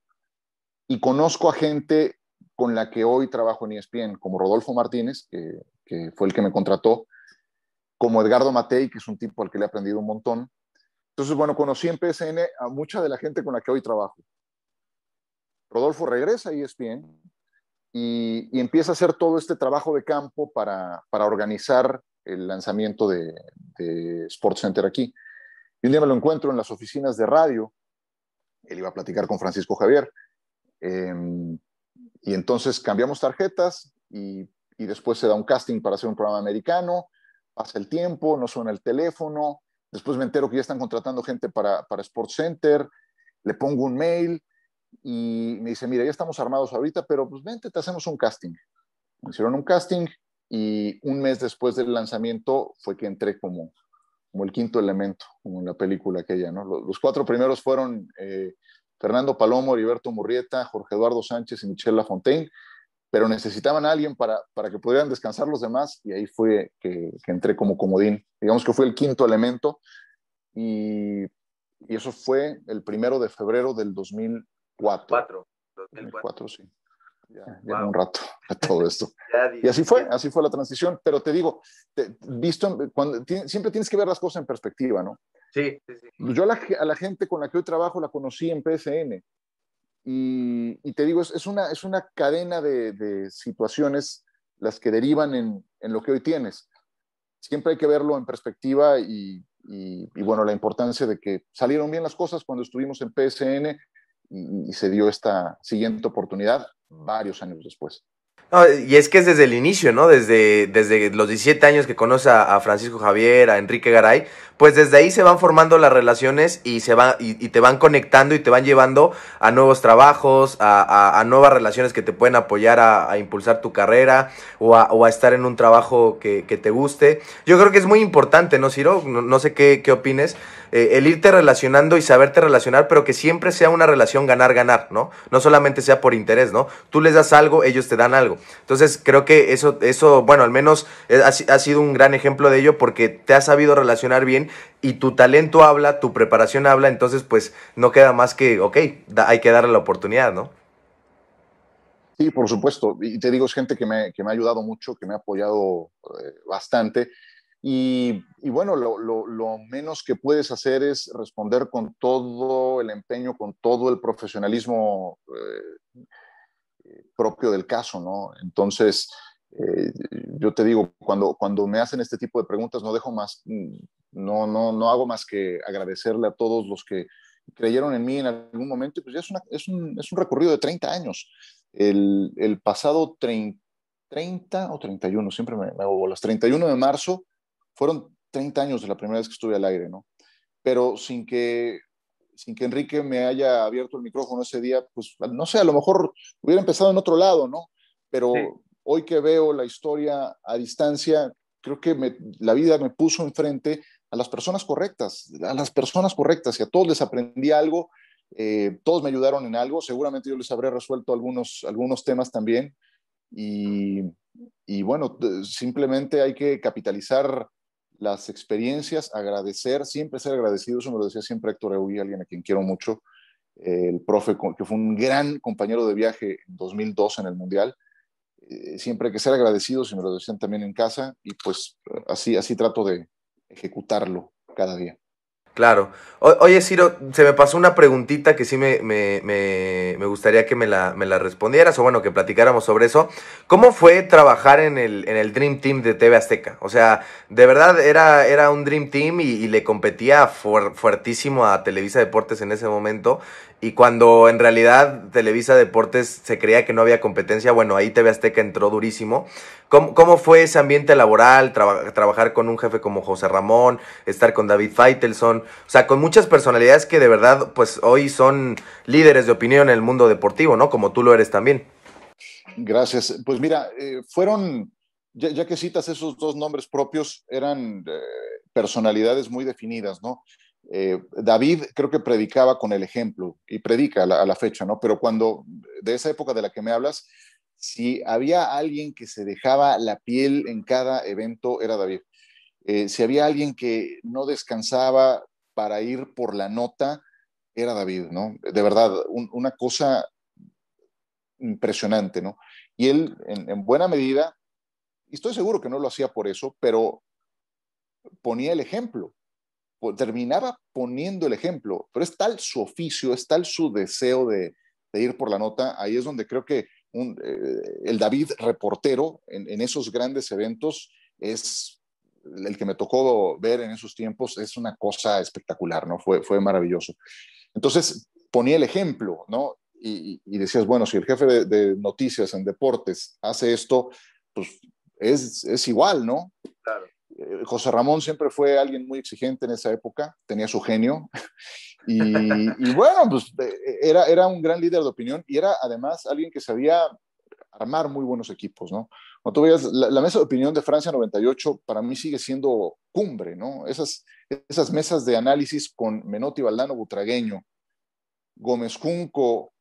y conozco a gente con la que hoy trabajo en ESPN, como Rodolfo Martínez, que, que, fue el que me contrató, como Edgardo Matei, que es un tipo al que le he aprendido un montón. Entonces, bueno, conocí en PSN a mucha de la gente con la que hoy trabajo. Rodolfo regresa a ESPN y, y empieza a hacer todo este trabajo de campo para, para organizar el lanzamiento de, de Sports Center aquí. Y un día me lo encuentro en las oficinas de radio. Él iba a platicar con Francisco Javier. Eh, y entonces cambiamos tarjetas y, y, después se da un casting para hacer un programa americano, pasa el tiempo, no suena el teléfono, después me entero que ya están contratando gente para, para Sports Center, le pongo un mail y me dice, mira, ya estamos armados ahorita, pero pues vente, te hacemos un casting. Me hicieron un casting y un mes después del lanzamiento fue que entré como, como el quinto elemento, como en la película aquella, ¿no? Los, cuatro primeros fueron eh, Fernando Palomo, Heriberto Murrieta, Jorge Eduardo Sánchez y Michelle Lafontaine, pero necesitaban a alguien para, para que pudieran descansar los demás y ahí fue que, que entré como comodín. Digamos que fue el quinto elemento y, y eso fue el primero de febrero del 2004. 2004, sí. Ya, un rato de todo esto. y así fue, así fue la transición. Pero te digo, visto, cuando, siempre tienes que ver las cosas en perspectiva, ¿no? Sí, sí, sí. Yo a la, a la, gente con la que hoy trabajo la conocí en PSN. Y, y te digo, es, es, una, es una cadena de, de situaciones las que derivan en, en, lo que hoy tienes. Siempre hay que verlo en perspectiva y, y, y, bueno, la importancia de que salieron bien las cosas cuando estuvimos en PSN y, se dio esta siguiente oportunidad varios años después. No, y es que es desde el inicio, ¿no? Desde, desde los 17 años que conoce a, Francisco Javier, a Enrique Garay, pues desde ahí se van formando las relaciones y, se va, y, te van conectando y te van llevando a nuevos trabajos, a, a, nuevas relaciones que te pueden apoyar a, impulsar tu carrera o, a, estar en un trabajo que, que, te guste. Yo creo que es muy importante, ¿no, Ciro? No, no sé qué, qué opines eh, el irte relacionando y saberte relacionar, pero que siempre sea una relación ganar-ganar, ¿no? No solamente sea por interés, ¿no? Tú les das algo, ellos te dan algo. Entonces, creo que eso, eso bueno, al menos eh, ha, sido un gran ejemplo de ello porque te has sabido relacionar bien y tu talento habla, tu preparación habla, entonces, pues, no queda más que, ok, hay que darle la oportunidad, ¿no? Sí, por supuesto. Y te digo, es gente que me, que me ha ayudado mucho, que me ha apoyado eh, bastante. Y, bueno, lo, menos que puedes hacer es responder con todo el empeño, con todo el profesionalismo eh, propio del caso, ¿no? Entonces, eh, yo te digo, cuando, cuando me hacen este tipo de preguntas, no dejo más, no, no, no hago más que agradecerle a todos los que creyeron en mí en algún momento, pues ya es, una, es, un, es un, recorrido de 30 años. El, el pasado 30, 30, o 31, siempre me, me hago bolas, 31 de marzo fueron 30 años de la primera vez que estuve al aire, ¿no? Pero sin que, sin que Enrique me haya abierto el micrófono ese día, pues no sé, a lo mejor hubiera empezado en otro lado, ¿no? Pero hoy que veo la historia a distancia, creo que la vida me puso enfrente a las personas correctas, a las personas correctas, y a todos les aprendí algo, eh, todos me ayudaron en algo, seguramente yo les habré resuelto algunos, algunos temas también, y, y bueno, simplemente hay que capitalizar las experiencias, agradecer, siempre ser agradecido, eso me lo decía siempre Héctor Eugui, alguien a quien quiero mucho, el profe que fue un gran compañero de viaje en 2002 en el Mundial. Eh, siempre hay que ser agradecidos, y me lo decían también en casa, y pues así, así trato de ejecutarlo cada día. Claro. oye, Ciro, se me pasó una preguntita que sí me, me, me, gustaría que me la, me la, respondieras o bueno, que platicáramos sobre eso. ¿Cómo fue trabajar en el, en el Dream Team de TV Azteca? O sea, de verdad era, era un Dream Team y, le competía fuertísimo a Televisa Deportes en ese momento. Y cuando en realidad Televisa Deportes se creía que no había competencia, bueno, ahí TV Azteca entró durísimo. ¿Cómo, cómo fue ese ambiente laboral, trabajar con un jefe como José Ramón, estar con David Feitelson? O sea, con muchas personalidades que de verdad, pues hoy son líderes de opinión en el mundo deportivo, ¿no? Como tú lo eres también. Gracias. Pues mira, eh, fueron, ya, que citas esos dos nombres propios, eran eh, personalidades muy definidas, ¿no? Eh, David creo que predicaba con el ejemplo y predica a la, fecha, ¿no? Pero cuando, de esa época de la que me hablas, si había alguien que se dejaba la piel en cada evento, era David. Eh, si había alguien que no descansaba para ir por la nota, era David, ¿no? De verdad, una cosa impresionante, ¿no? Y él, en, en buena medida, y estoy seguro que no lo hacía por eso, pero ponía el ejemplo terminaba poniendo el ejemplo, pero es tal su oficio, es tal su deseo de, ir por la nota, ahí es donde creo que eh, el David reportero en, esos grandes eventos es el que me tocó ver en esos tiempos, es una cosa espectacular, ¿no? Fue, maravilloso. Entonces ponía el ejemplo, ¿no? Y, decías, bueno, si el jefe de, de, noticias en deportes hace esto, pues es, es igual, ¿no? Claro. Eh, José Ramón siempre fue alguien muy exigente en esa época, tenía su genio Y, bueno, pues eh, era, era un gran líder de opinión y era además alguien que sabía armar muy buenos equipos, ¿no? Cuando tú veías la, mesa de opinión de Francia 98, para mí sigue siendo cumbre, ¿no? Esas, esas mesas de análisis con Menotti, Valdano, Butragueño, Gómez Junco,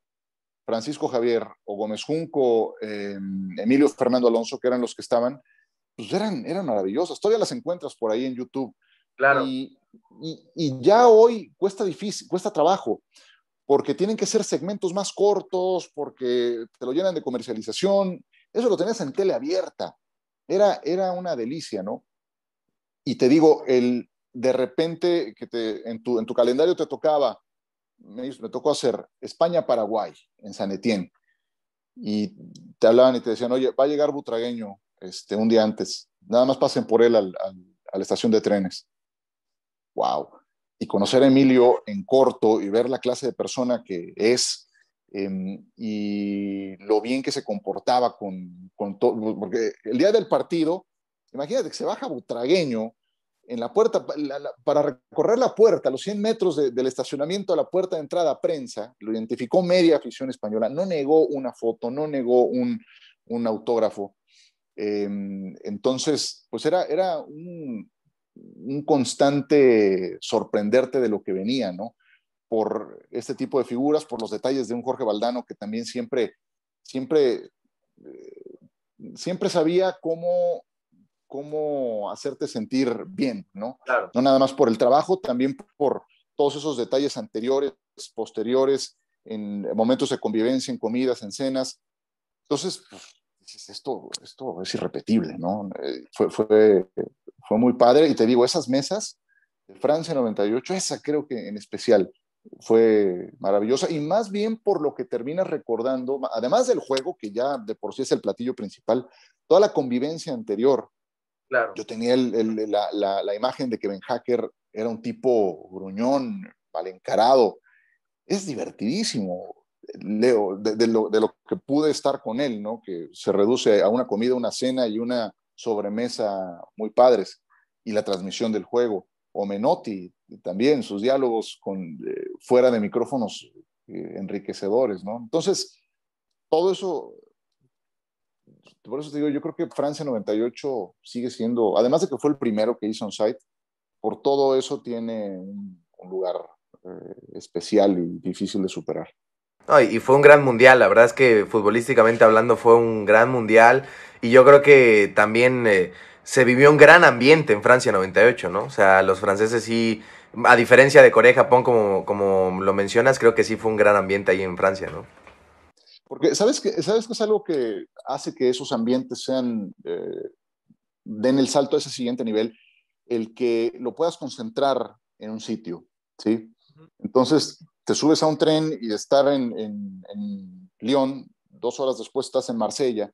Francisco Javier o Gómez Junco, em, Emilio Fernando Alonso, que eran los que estaban, pues eran, eran maravillosas. Todavía las encuentras por ahí en YouTube. Claro. Y, y, ya hoy cuesta difícil, cuesta trabajo, porque tienen que ser segmentos más cortos, porque te lo llenan de comercialización. Eso lo tenías en tele abierta. Era, era una delicia, ¿no? Y te digo, el, de repente que te, en, tu, en tu calendario te tocaba me, tocó hacer España-Paraguay en San Etienne. Y te hablaban y te decían, oye, va a llegar Butragueño este, un día antes. Nada más pasen por él al, a la estación de trenes. ¡Wow! Y conocer a Emilio en corto y ver la clase de persona que es em, y lo bien que se comportaba con, con todo. Porque el día del partido, imagínate que se baja Butragueño en la puerta, para recorrer la puerta, los 100 metros del estacionamiento a la puerta de entrada a prensa, lo identificó media afición española, no negó una foto, no negó un, autógrafo. Em, entonces, pues era, era un, constante sorprenderte de lo que venía, ¿no? Por este tipo de figuras, por los detalles de un Jorge Valdano que también siempre, siempre, eh, siempre sabía cómo cómo hacerte sentir bien, ¿no? No nada más por el trabajo, también por todos esos detalles anteriores, posteriores, en momentos de convivencia, en comidas, en cenas. Entonces, pues, esto, esto es irrepetible, ¿no? Eh, fue, fue, fue muy padre. Y te digo, esas mesas de Francia 98, esa creo que en especial fue maravillosa. Y más bien por lo que terminas recordando, además del juego, que ya de por sí es el platillo principal, toda la convivencia anterior, yo tenía la, imagen de que Ben Hacker era un tipo gruñón, mal encarado. Es divertidísimo, Leo, de, lo, que pude estar con él, ¿no? Que se reduce a una comida, una cena y una sobremesa muy padres. Y la transmisión del juego. O Menotti, también, sus diálogos con, eh, fuera de micrófonos eh, enriquecedores, ¿no? Entonces, todo eso por eso te digo, yo creo que Francia 98 sigue siendo, además de que fue el primero que hizo on site, por todo eso tiene un, lugar eh, especial y difícil de superar. Y fue un gran mundial, la verdad es que futbolísticamente hablando fue un gran mundial y yo creo que también eh, se vivió un gran ambiente en Francia 98, ¿no? O sea, los franceses sí, a diferencia de Corea y Japón, como, como lo mencionas, creo que sí fue un gran ambiente ahí en Francia, ¿no? Porque sabes que, sabes que es algo que hace que esos ambientes sean, eh, den el salto a ese siguiente nivel, el que lo puedas concentrar en un sitio, ¿sí? Entonces, te subes a un tren y de estar en, en, Lyon, dos horas después estás en Marsella,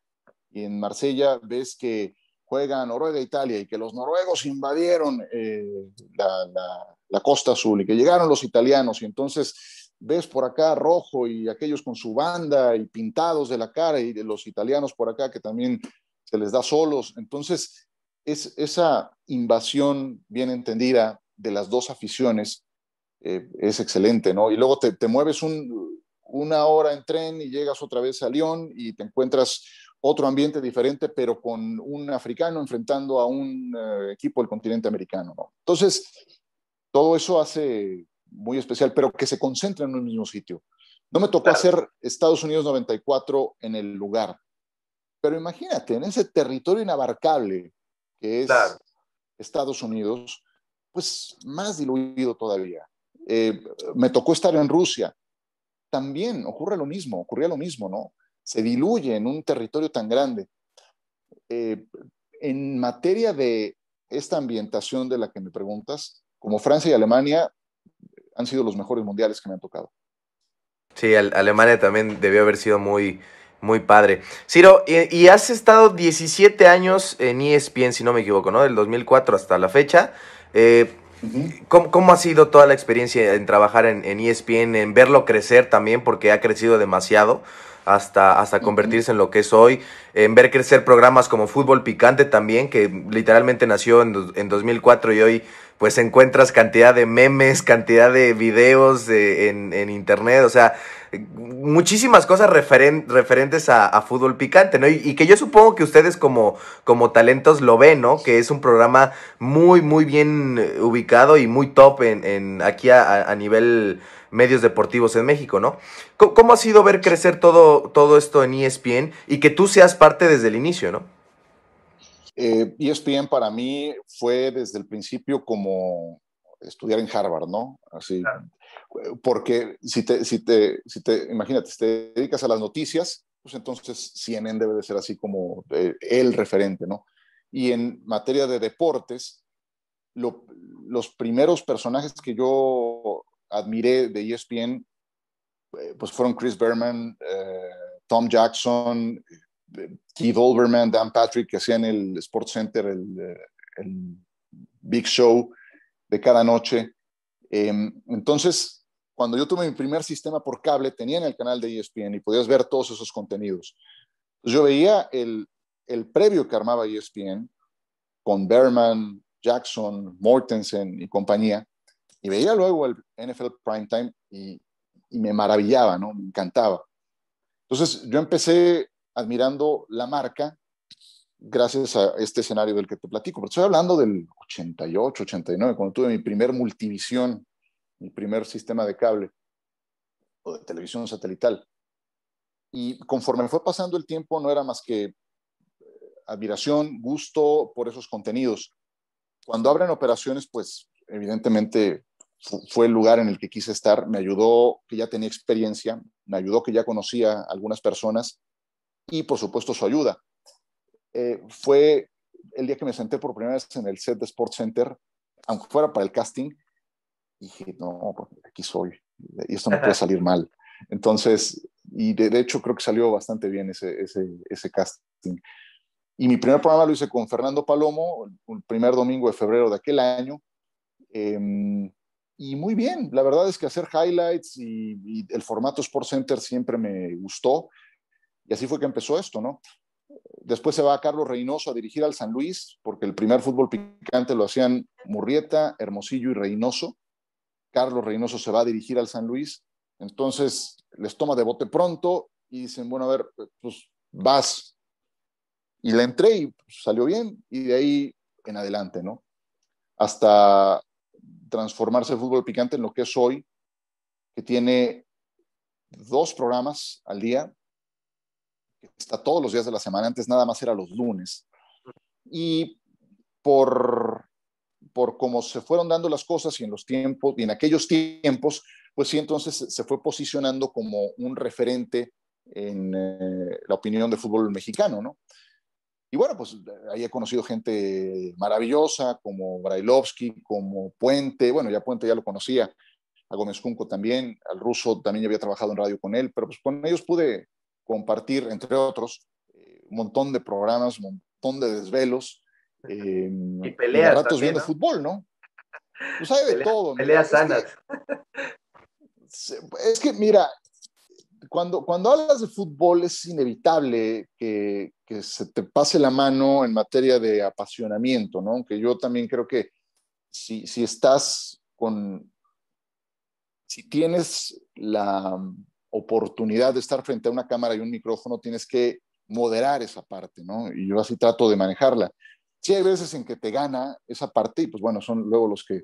y en Marsella ves que juega Noruega e Italia y que los noruegos invadieron eh, la, la, la, costa azul y que llegaron los italianos y entonces ves por acá rojo y aquellos con su banda y pintados de la cara y de los italianos por acá que también se les da solos. Entonces, es esa invasión bien entendida de las dos aficiones eh, es excelente, ¿no? Y luego te, te mueves una hora en tren y llegas otra vez a Lyon y te encuentras otro ambiente diferente, pero con un africano enfrentando a un eh, equipo del continente americano, ¿no? Entonces, todo eso hace muy especial, pero que se concentra en un mismo sitio. No me tocó hacer Estados Unidos 94 en el lugar, pero imagínate, en ese territorio inabarcable que es Estados Unidos, pues más diluido todavía. Eh, me tocó estar en Rusia. También ocurre lo mismo, ocurría lo mismo, ¿no? Se diluye en un territorio tan grande. Eh, en materia de esta ambientación de la que me preguntas, como Francia y Alemania, han sido los mejores mundiales que me han tocado. Sí, Alemania también debió haber sido muy, muy padre. Ciro, y, has estado 17 años en ESPN, si no me equivoco, ¿no? Del 2004 hasta la fecha. Eh, ¿cómo, ha sido toda la experiencia en trabajar en, en, ESPN, en verlo crecer también, porque ha crecido demasiado? hasta, hasta convertirse en lo que es hoy, en ver crecer programas como Fútbol Picante también, que literalmente nació en, en 2004 y hoy pues encuentras cantidad de memes, cantidad de videos en, en, internet, o sea, muchísimas cosas referentes a, fútbol picante, ¿no? Y, que yo supongo que ustedes como, como talentos lo ven, ¿no? Que es un programa muy, muy bien ubicado y muy top en, en aquí a, a nivel medios deportivos en México, ¿no? ¿Cómo, ha sido ver crecer todo, todo esto en ESPN y que tú seas parte desde el inicio, ¿no? Eh, ESPN para mí fue desde el principio como estudiar en Harvard, ¿no? Así, porque si te, si te, si te, imagínate, te dedicas a las noticias, pues entonces CNN debe de ser así como eh, el referente, ¿no? Y en materia de deportes, los primeros personajes que yo admiré de ESPN, eh, pues fueron Chris Berman, eh, Tom Jackson, Keith Olbermann, Dan Patrick, que hacían el Sports Center, el, Big Show de cada noche. Em, entonces, cuando yo tuve mi primer sistema por cable, tenía en el canal de ESPN y podías ver todos esos contenidos. Yo veía el, el previo que armaba ESPN con Berman, Jackson, Mortensen y compañía, y veía luego el NFL Primetime y, y me maravillaba, ¿no? Me encantaba. Entonces yo empecé admirando la marca gracias a este escenario del que te platico. Pero estoy hablando del 88, 89, cuando tuve mi primer multivisión, mi primer sistema de cable o de televisión satelital. Y conforme fue pasando el tiempo, no era más que eh, admiración, gusto por esos contenidos. Cuando abren operaciones, pues evidentemente fue el lugar en el que quise estar, me ayudó que ya tenía experiencia, me ayudó que ya conocía a algunas personas y por supuesto su ayuda. Eh, fue el día que me senté por primera vez en el set de Sports Center, aunque fuera para el casting, dije, no, aquí soy, y esto no puede salir mal. Entonces, y de, hecho creo que salió bastante bien ese, ese, ese, casting. Y mi primer programa lo hice con Fernando Palomo, el primer domingo de febrero de aquel año. Eh, y muy bien, la verdad es que hacer highlights y, el formato Sports Center siempre me gustó y así fue que empezó esto, ¿no? Después se va a Carlos Reynoso a dirigir al San Luis, porque el primer fútbol picante lo hacían Murrieta, Hermosillo y Reynoso. Carlos Reynoso se va a dirigir al San Luis, entonces les toma de bote pronto y dicen, bueno, a ver, pues vas. Y le entré y salió bien, y de ahí en adelante, ¿no? Hasta transformarse el fútbol picante en lo que es hoy, que tiene dos programas al día, que está todos los días de la semana, antes nada más era los lunes. Y por, por cómo se fueron dando las cosas y en los tiempos, y en aquellos tiempos, pues sí, entonces se fue posicionando como un referente en eh, la opinión del fútbol mexicano, ¿no? Y bueno, pues ahí he conocido gente maravillosa como Brailovsky, como Puente, bueno, ya Puente ya lo conocía, a Gómez Junco también, al ruso también había trabajado en radio con él, pero pues con ellos pude compartir, entre otros, eh, un montón de programas, un montón de desvelos. Eh, y peleas. ratos viendo fútbol, ¿no? Pues hay de todo. Peleas sanas. es que, mira, cuando, cuando hablas de fútbol es inevitable que, que, se te pase la mano en materia de apasionamiento, ¿no? Aunque yo también creo que si, si estás con, si tienes la oportunidad de estar frente a una cámara y un micrófono, tienes que moderar esa parte, ¿no? Y yo así trato de manejarla. Sí hay veces en que te gana esa parte y pues bueno, son luego los que,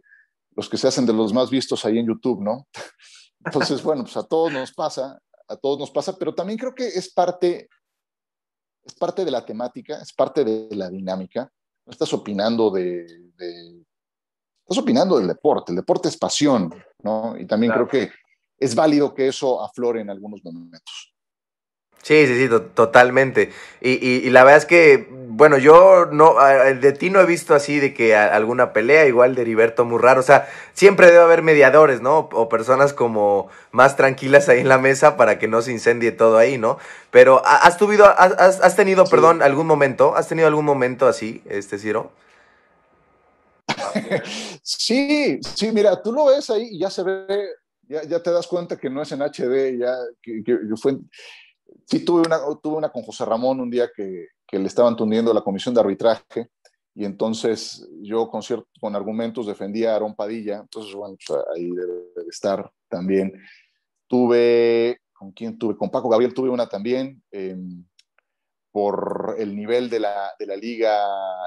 los que se hacen de los más vistos ahí en YouTube, ¿no? Entonces, bueno, pues a todos nos pasa a todos nos pasa, pero también creo que es parte, es parte de la temática, es parte de la dinámica. No estás opinando de, estás opinando del deporte. El deporte es pasión, ¿no? Y también creo que es válido que eso aflore en algunos momentos. Sí, sí, sí, totalmente. Y, la verdad es que, bueno, yo no, de ti no he visto así de que alguna pelea, igual de Heriberto muy raro. O sea, siempre debe haber mediadores, ¿no? O personas como más tranquilas ahí en la mesa para que no se incendie todo ahí, ¿no? Pero has, tuvido, has, tenido, perdón, algún momento, has tenido algún momento así, este Ciro. sí, sí, mira, tú lo ves ahí y ya se ve, ya, te das cuenta que no es en HD, ya que, que fue sí tuve una, tuve una con José Ramón un día que, que le estaban tundiendo la comisión de arbitraje y entonces yo con, con argumentos defendía a Aarón Padilla, entonces bueno, pues, ahí debe, estar también. Tuve, ¿con quién tuve? Con Paco Gabriel tuve una también, em, por el nivel de la, de la liga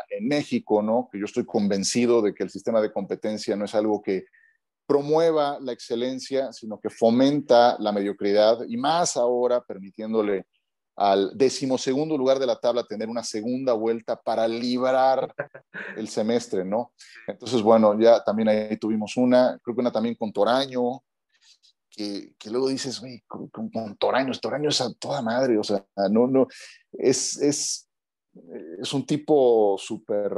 en México, ¿no? Que yo estoy convencido de que el sistema de competencia no es algo que promueva la excelencia, sino que fomenta la mediocridad y más ahora permitiéndole al decimosegundo lugar de la tabla tener una segunda vuelta para librar el semestre, ¿no? Entonces, bueno, ya también ahí tuvimos una, creo que una también con Toraño, que, que luego dices, güey, con, con, Toraño, Toraño es a toda madre, o sea, no, no, es, es, es un tipo súper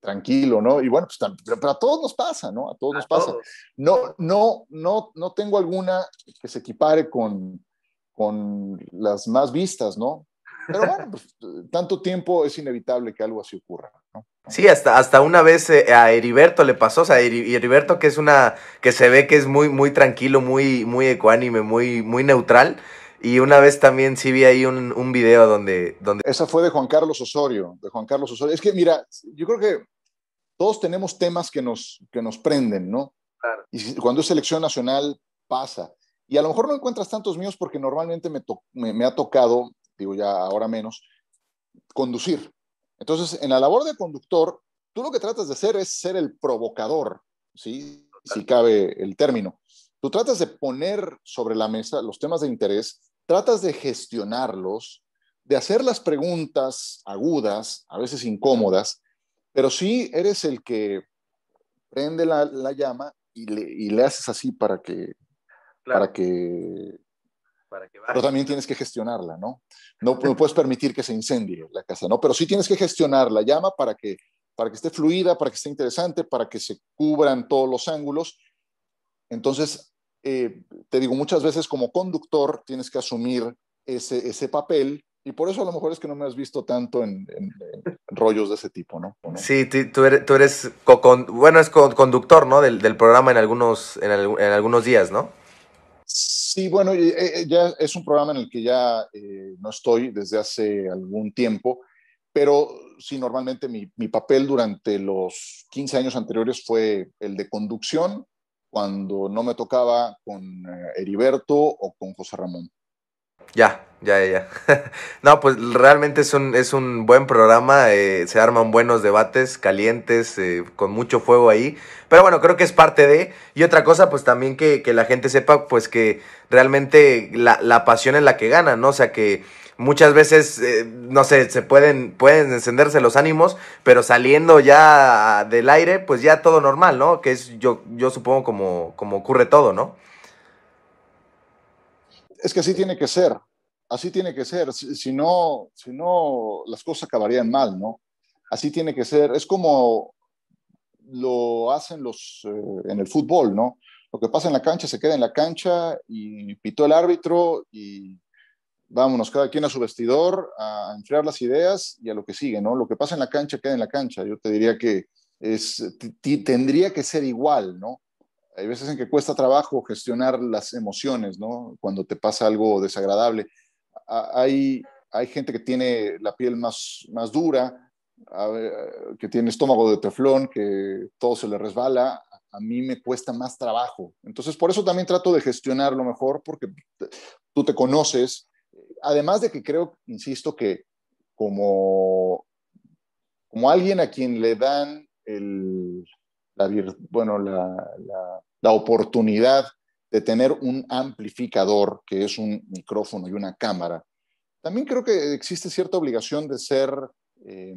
tranquilo, ¿no? Y bueno, pues pero a todos nos pasa, ¿no? A todos nos pasa. No, no, no, no tengo alguna que se equipare con, con las más vistas, ¿no? Pero bueno, pues, tanto tiempo es inevitable que algo así ocurra, ¿no? Sí, hasta, hasta una vez eh, a Heriberto le pasó, o sea, Heriberto que es una, que se ve que es muy, muy tranquilo, muy, muy ecuánime, muy, muy neutral, y una vez también sí vi ahí un, un video donde, donde... Esa fue de Juan Carlos Osorio, de Juan Carlos Osorio. Es que, mira, yo creo que todos tenemos temas que nos, que nos prenden, ¿no? Claro. Y cuando es selección nacional, pasa. Y a lo mejor no encuentras tantos míos porque normalmente me, ha tocado, digo ya ahora menos, conducir. Entonces, en la labor de conductor, tú lo que tratas de hacer es ser el provocador, ¿sí? Si cabe el término. Tú tratas de poner sobre la mesa los temas de interés tratas de gestionarlos, de hacer las preguntas agudas, a veces incómodas, pero sí eres el que prende la, la llama y le, haces así para que... Claro. Para que para que pero también tienes que gestionarla, ¿no? ¿no? No puedes permitir que se incendie la casa, ¿no? Pero sí tienes que gestionar la llama para que, para que esté fluida, para que esté interesante, para que se cubran todos los ángulos. Entonces, eh, te digo, muchas veces como conductor tienes que asumir ese, ese papel y por eso a lo mejor es que no me has visto tanto en, en, en rollos de ese tipo, ¿no? ¿no? Sí, tú eres, tú eres con, bueno, es conductor, ¿no? Del, del programa en algunos, en, el, en, algunos días, ¿no? Sí, bueno, ya es un programa en el que ya eh, no estoy desde hace algún tiempo, pero sí, normalmente mi, mi papel durante los 15 años anteriores fue el de conducción cuando no me tocaba con eh, Heriberto o con José Ramón. Ya, ya, ya. no, pues realmente es un, es un buen programa, eh, se arman buenos debates, calientes, eh, con mucho fuego ahí. Pero bueno, creo que es parte de... Y otra cosa, pues también que, que la gente sepa, pues que realmente la, la pasión es la que gana, ¿no? O sea, que muchas veces, eh, no sé, se pueden, pueden encenderse los ánimos, pero saliendo ya del aire, pues ya todo normal, ¿no? Que es, yo, yo supongo, como, como ocurre todo, ¿no? Es que así tiene que ser, así tiene que ser, si, no, si no, las cosas acabarían mal, ¿no? Así tiene que ser, es como lo hacen los eh, en el fútbol, ¿no? Lo que pasa en la cancha se queda en la cancha y pitó el árbitro y vámonos, cada quien a su vestidor, a enfriar las ideas y a lo que sigue, ¿no? Lo que pasa en la cancha queda en la cancha. Yo te diría que es, tendría que ser igual, ¿no? Hay veces en que cuesta trabajo gestionar las emociones, ¿no? Cuando te pasa algo desagradable. Hay, hay gente que tiene la piel más, más dura, que tiene estómago de teflón, que todo se le resbala. A mí me cuesta más trabajo. Entonces, por eso también trato de gestionarlo mejor, porque tú te conoces, además de que creo, insisto, que como, como alguien a quien le dan el, bueno, la, la, oportunidad de tener un amplificador, que es un micrófono y una cámara, también creo que existe cierta obligación de ser, eh,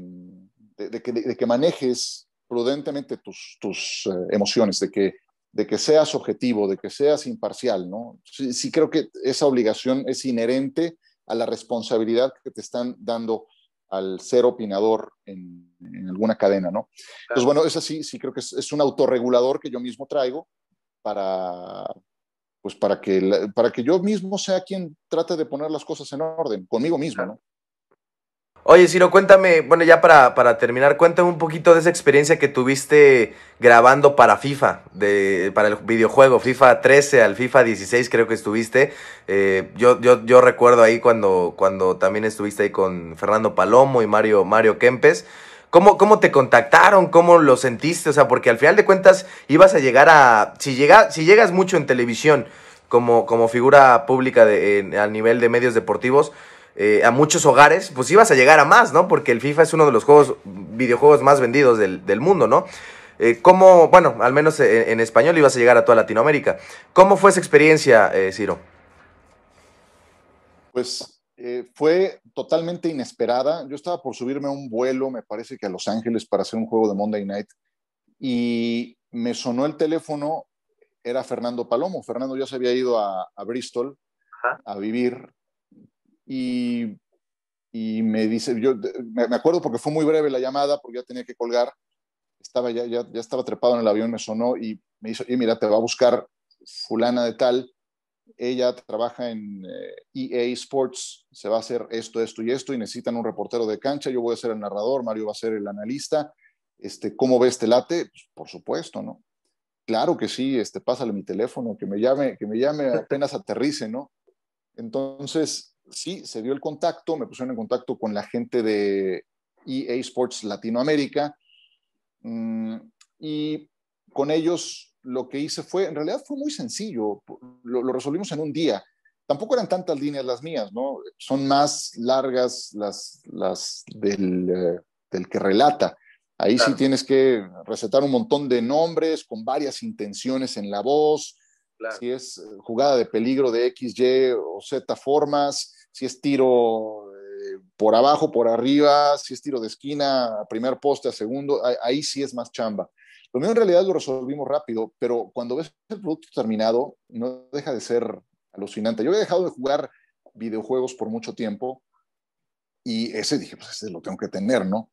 de, de, que, de, que, manejes prudentemente tus, tus eh, emociones, de que de que seas objetivo, de que seas imparcial, ¿no? Sí, sí, creo que esa obligación es inherente a la responsabilidad que te están dando al ser opinador en, en alguna cadena, ¿no? Claro. Entonces, bueno, eso sí, sí creo que es, es, un autorregulador que yo mismo traigo para, pues para que, para que yo mismo sea quien trate de poner las cosas en orden, conmigo mismo, ¿no? Oye, Ciro, cuéntame, bueno, ya para, para, terminar, cuéntame un poquito de esa experiencia que tuviste grabando para FIFA, de, para el videojuego, FIFA 13 al FIFA 16 creo que estuviste. Eh, yo, yo, yo recuerdo ahí cuando, cuando también estuviste ahí con Fernando Palomo y Mario, Mario Kempes. ¿Cómo, ¿Cómo te contactaron? ¿Cómo lo sentiste? O sea, porque al final de cuentas ibas a llegar a... Si, llega, si llegas mucho en televisión como, como figura pública de, a nivel de medios deportivos, eh, a muchos hogares, pues ibas a llegar a más, ¿no? Porque el FIFA es uno de los juegos, videojuegos más vendidos del, mundo, ¿no? Eh, ¿Cómo, bueno, al menos en, español ibas a llegar a toda Latinoamérica? ¿Cómo fue esa experiencia, eh, Ciro? Pues fue totalmente inesperada. Yo estaba por subirme a un vuelo, me parece que a Los Ángeles, para hacer un juego de Monday Night, y me sonó el teléfono, era Fernando Palomo. Fernando ya se había ido a, Bristol a vivir y, me dice, yo me acuerdo porque fue muy breve la llamada, porque ya tenía que colgar, estaba ya, ya, ya estaba trepado en el avión, me sonó y me dijo, y mira, te va a buscar fulana de tal, ella trabaja en EA eh, e Sports, se va a hacer esto, esto y esto, y necesitan un reportero de cancha, yo voy a ser el narrador, Mario va a ser el analista, este, ¿cómo ves este late? Pues, por supuesto, ¿no? Claro que sí, este, pásale mi teléfono, que me llame, que me llame apenas aterrice, ¿no? Entonces, sí, se dio el contacto, me pusieron en contacto con la gente de EA Sports Latinoamérica mm, y con ellos lo que hice fue, en realidad fue muy sencillo, lo, resolvimos en un día. Tampoco eran tantas líneas las mías, ¿no? Son más largas las, las del, eh, del que relata. Ahí sí tienes que recetar un montón de nombres con varias intenciones en la voz, si es eh, jugada de peligro de X, Y o Z formas, si es tiro eh, por abajo, por arriba, si es tiro de esquina, a primer poste, a segundo, ahí, sí es más chamba. Lo mío en realidad lo resolvimos rápido, pero cuando ves el producto terminado, no deja de ser alucinante. Yo he dejado de jugar videojuegos por mucho tiempo y ese dije, pues ese lo tengo que tener, ¿no?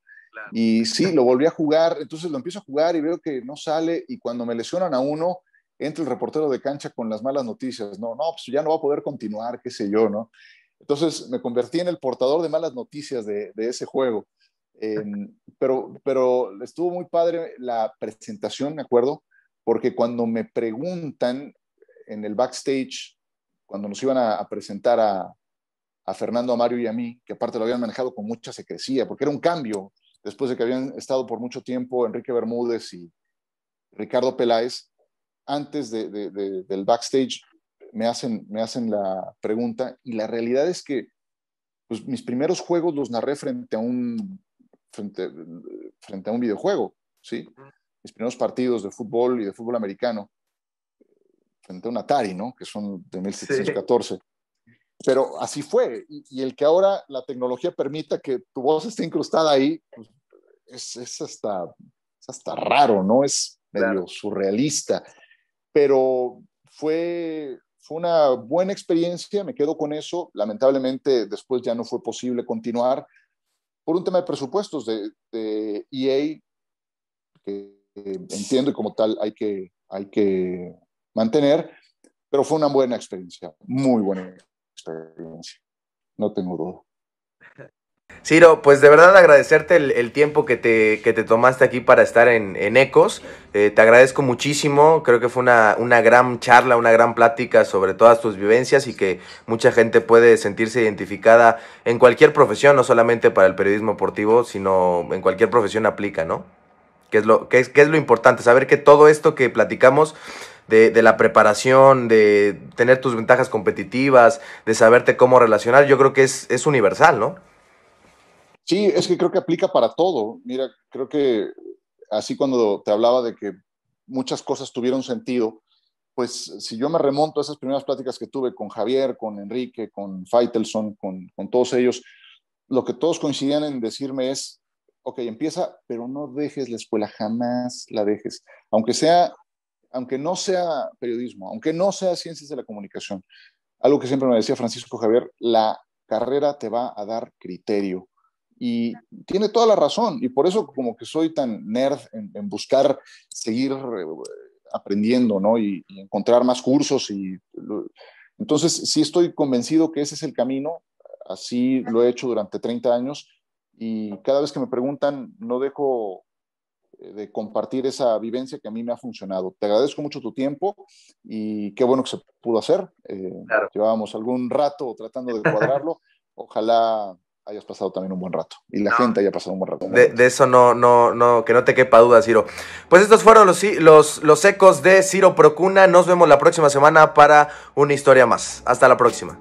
Y sí, lo volví a jugar, entonces lo empiezo a jugar y veo que no sale y cuando me lesionan a uno, entra el reportero de cancha con las malas noticias, no, no, pues ya no va a poder continuar, qué sé yo, ¿no? Entonces me convertí en el portador de malas noticias de, ese juego. Em, pero, pero estuvo muy padre la presentación, me acuerdo, porque cuando me preguntan en el backstage, cuando nos iban a, presentar a, a, Fernando, a Mario y a mí, que aparte lo habían manejado con mucha secrecía, porque era un cambio, después de que habían estado por mucho tiempo Enrique Bermúdez y Ricardo Peláez, antes del backstage me hacen, me hacen la pregunta y la realidad es que pues, mis primeros juegos los narré frente a un, frente, frente a un videojuego, ¿sí? Mis primeros partidos de fútbol y de fútbol americano frente a un Atari, ¿no? Que son de 1714. Pero así fue. Y, el que ahora la tecnología permita que tu voz esté incrustada ahí, pues, es, es, hasta, es hasta raro, ¿no? Es medio surrealista. Pero fue, fue una buena experiencia, me quedo con eso. Lamentablemente después ya no fue posible continuar por un tema de presupuestos de, EA, que entiendo y como tal hay que, hay que mantener, pero fue una buena experiencia, muy buena experiencia, no tengo duda. Ciro, pues de verdad agradecerte el, tiempo que te, que te, tomaste aquí para estar en, Ecos. Eh, te agradezco muchísimo, creo que fue una, una, gran charla, una gran plática sobre todas tus vivencias y que mucha gente puede sentirse identificada en cualquier profesión, no solamente para el periodismo deportivo, sino en cualquier profesión aplica, ¿no? Que es lo, que es, que es lo importante, saber que todo esto que platicamos de, de, la preparación, de tener tus ventajas competitivas, de saberte cómo relacionar, yo creo que es, es universal, ¿no? Sí, es que creo que aplica para todo. Mira, creo que así cuando te hablaba de que muchas cosas tuvieron sentido, pues si yo me remonto a esas primeras pláticas que tuve con Javier, con Enrique, con Faitelson, con, todos ellos, lo que todos coincidían en decirme es, ok, empieza, pero no dejes la escuela, jamás la dejes, aunque sea, aunque no sea periodismo, aunque no sea ciencias de la comunicación. Algo que siempre me decía Francisco Javier, la carrera te va a dar criterio. Y tiene toda la razón. Y por eso como que soy tan nerd en, buscar seguir eh, aprendiendo, ¿no? Y, encontrar más cursos. Y, entonces, sí estoy convencido que ese es el camino. Así lo he hecho durante 30 años. y cada vez que me preguntan no dejo eh, de compartir esa vivencia que a mí me ha funcionado. Te agradezco mucho tu tiempo y qué bueno que se pudo hacer. Eh, llevábamos algún rato tratando de cuadrarlo. Ojalá hayas pasado también un buen rato y la gente haya pasado un buen rato. De, eso no, no, no, que no te quepa duda, Ciro. Pues estos fueron los, los, los ecos de Ciro Procuna. Nos vemos la próxima semana para una historia más. Hasta la próxima.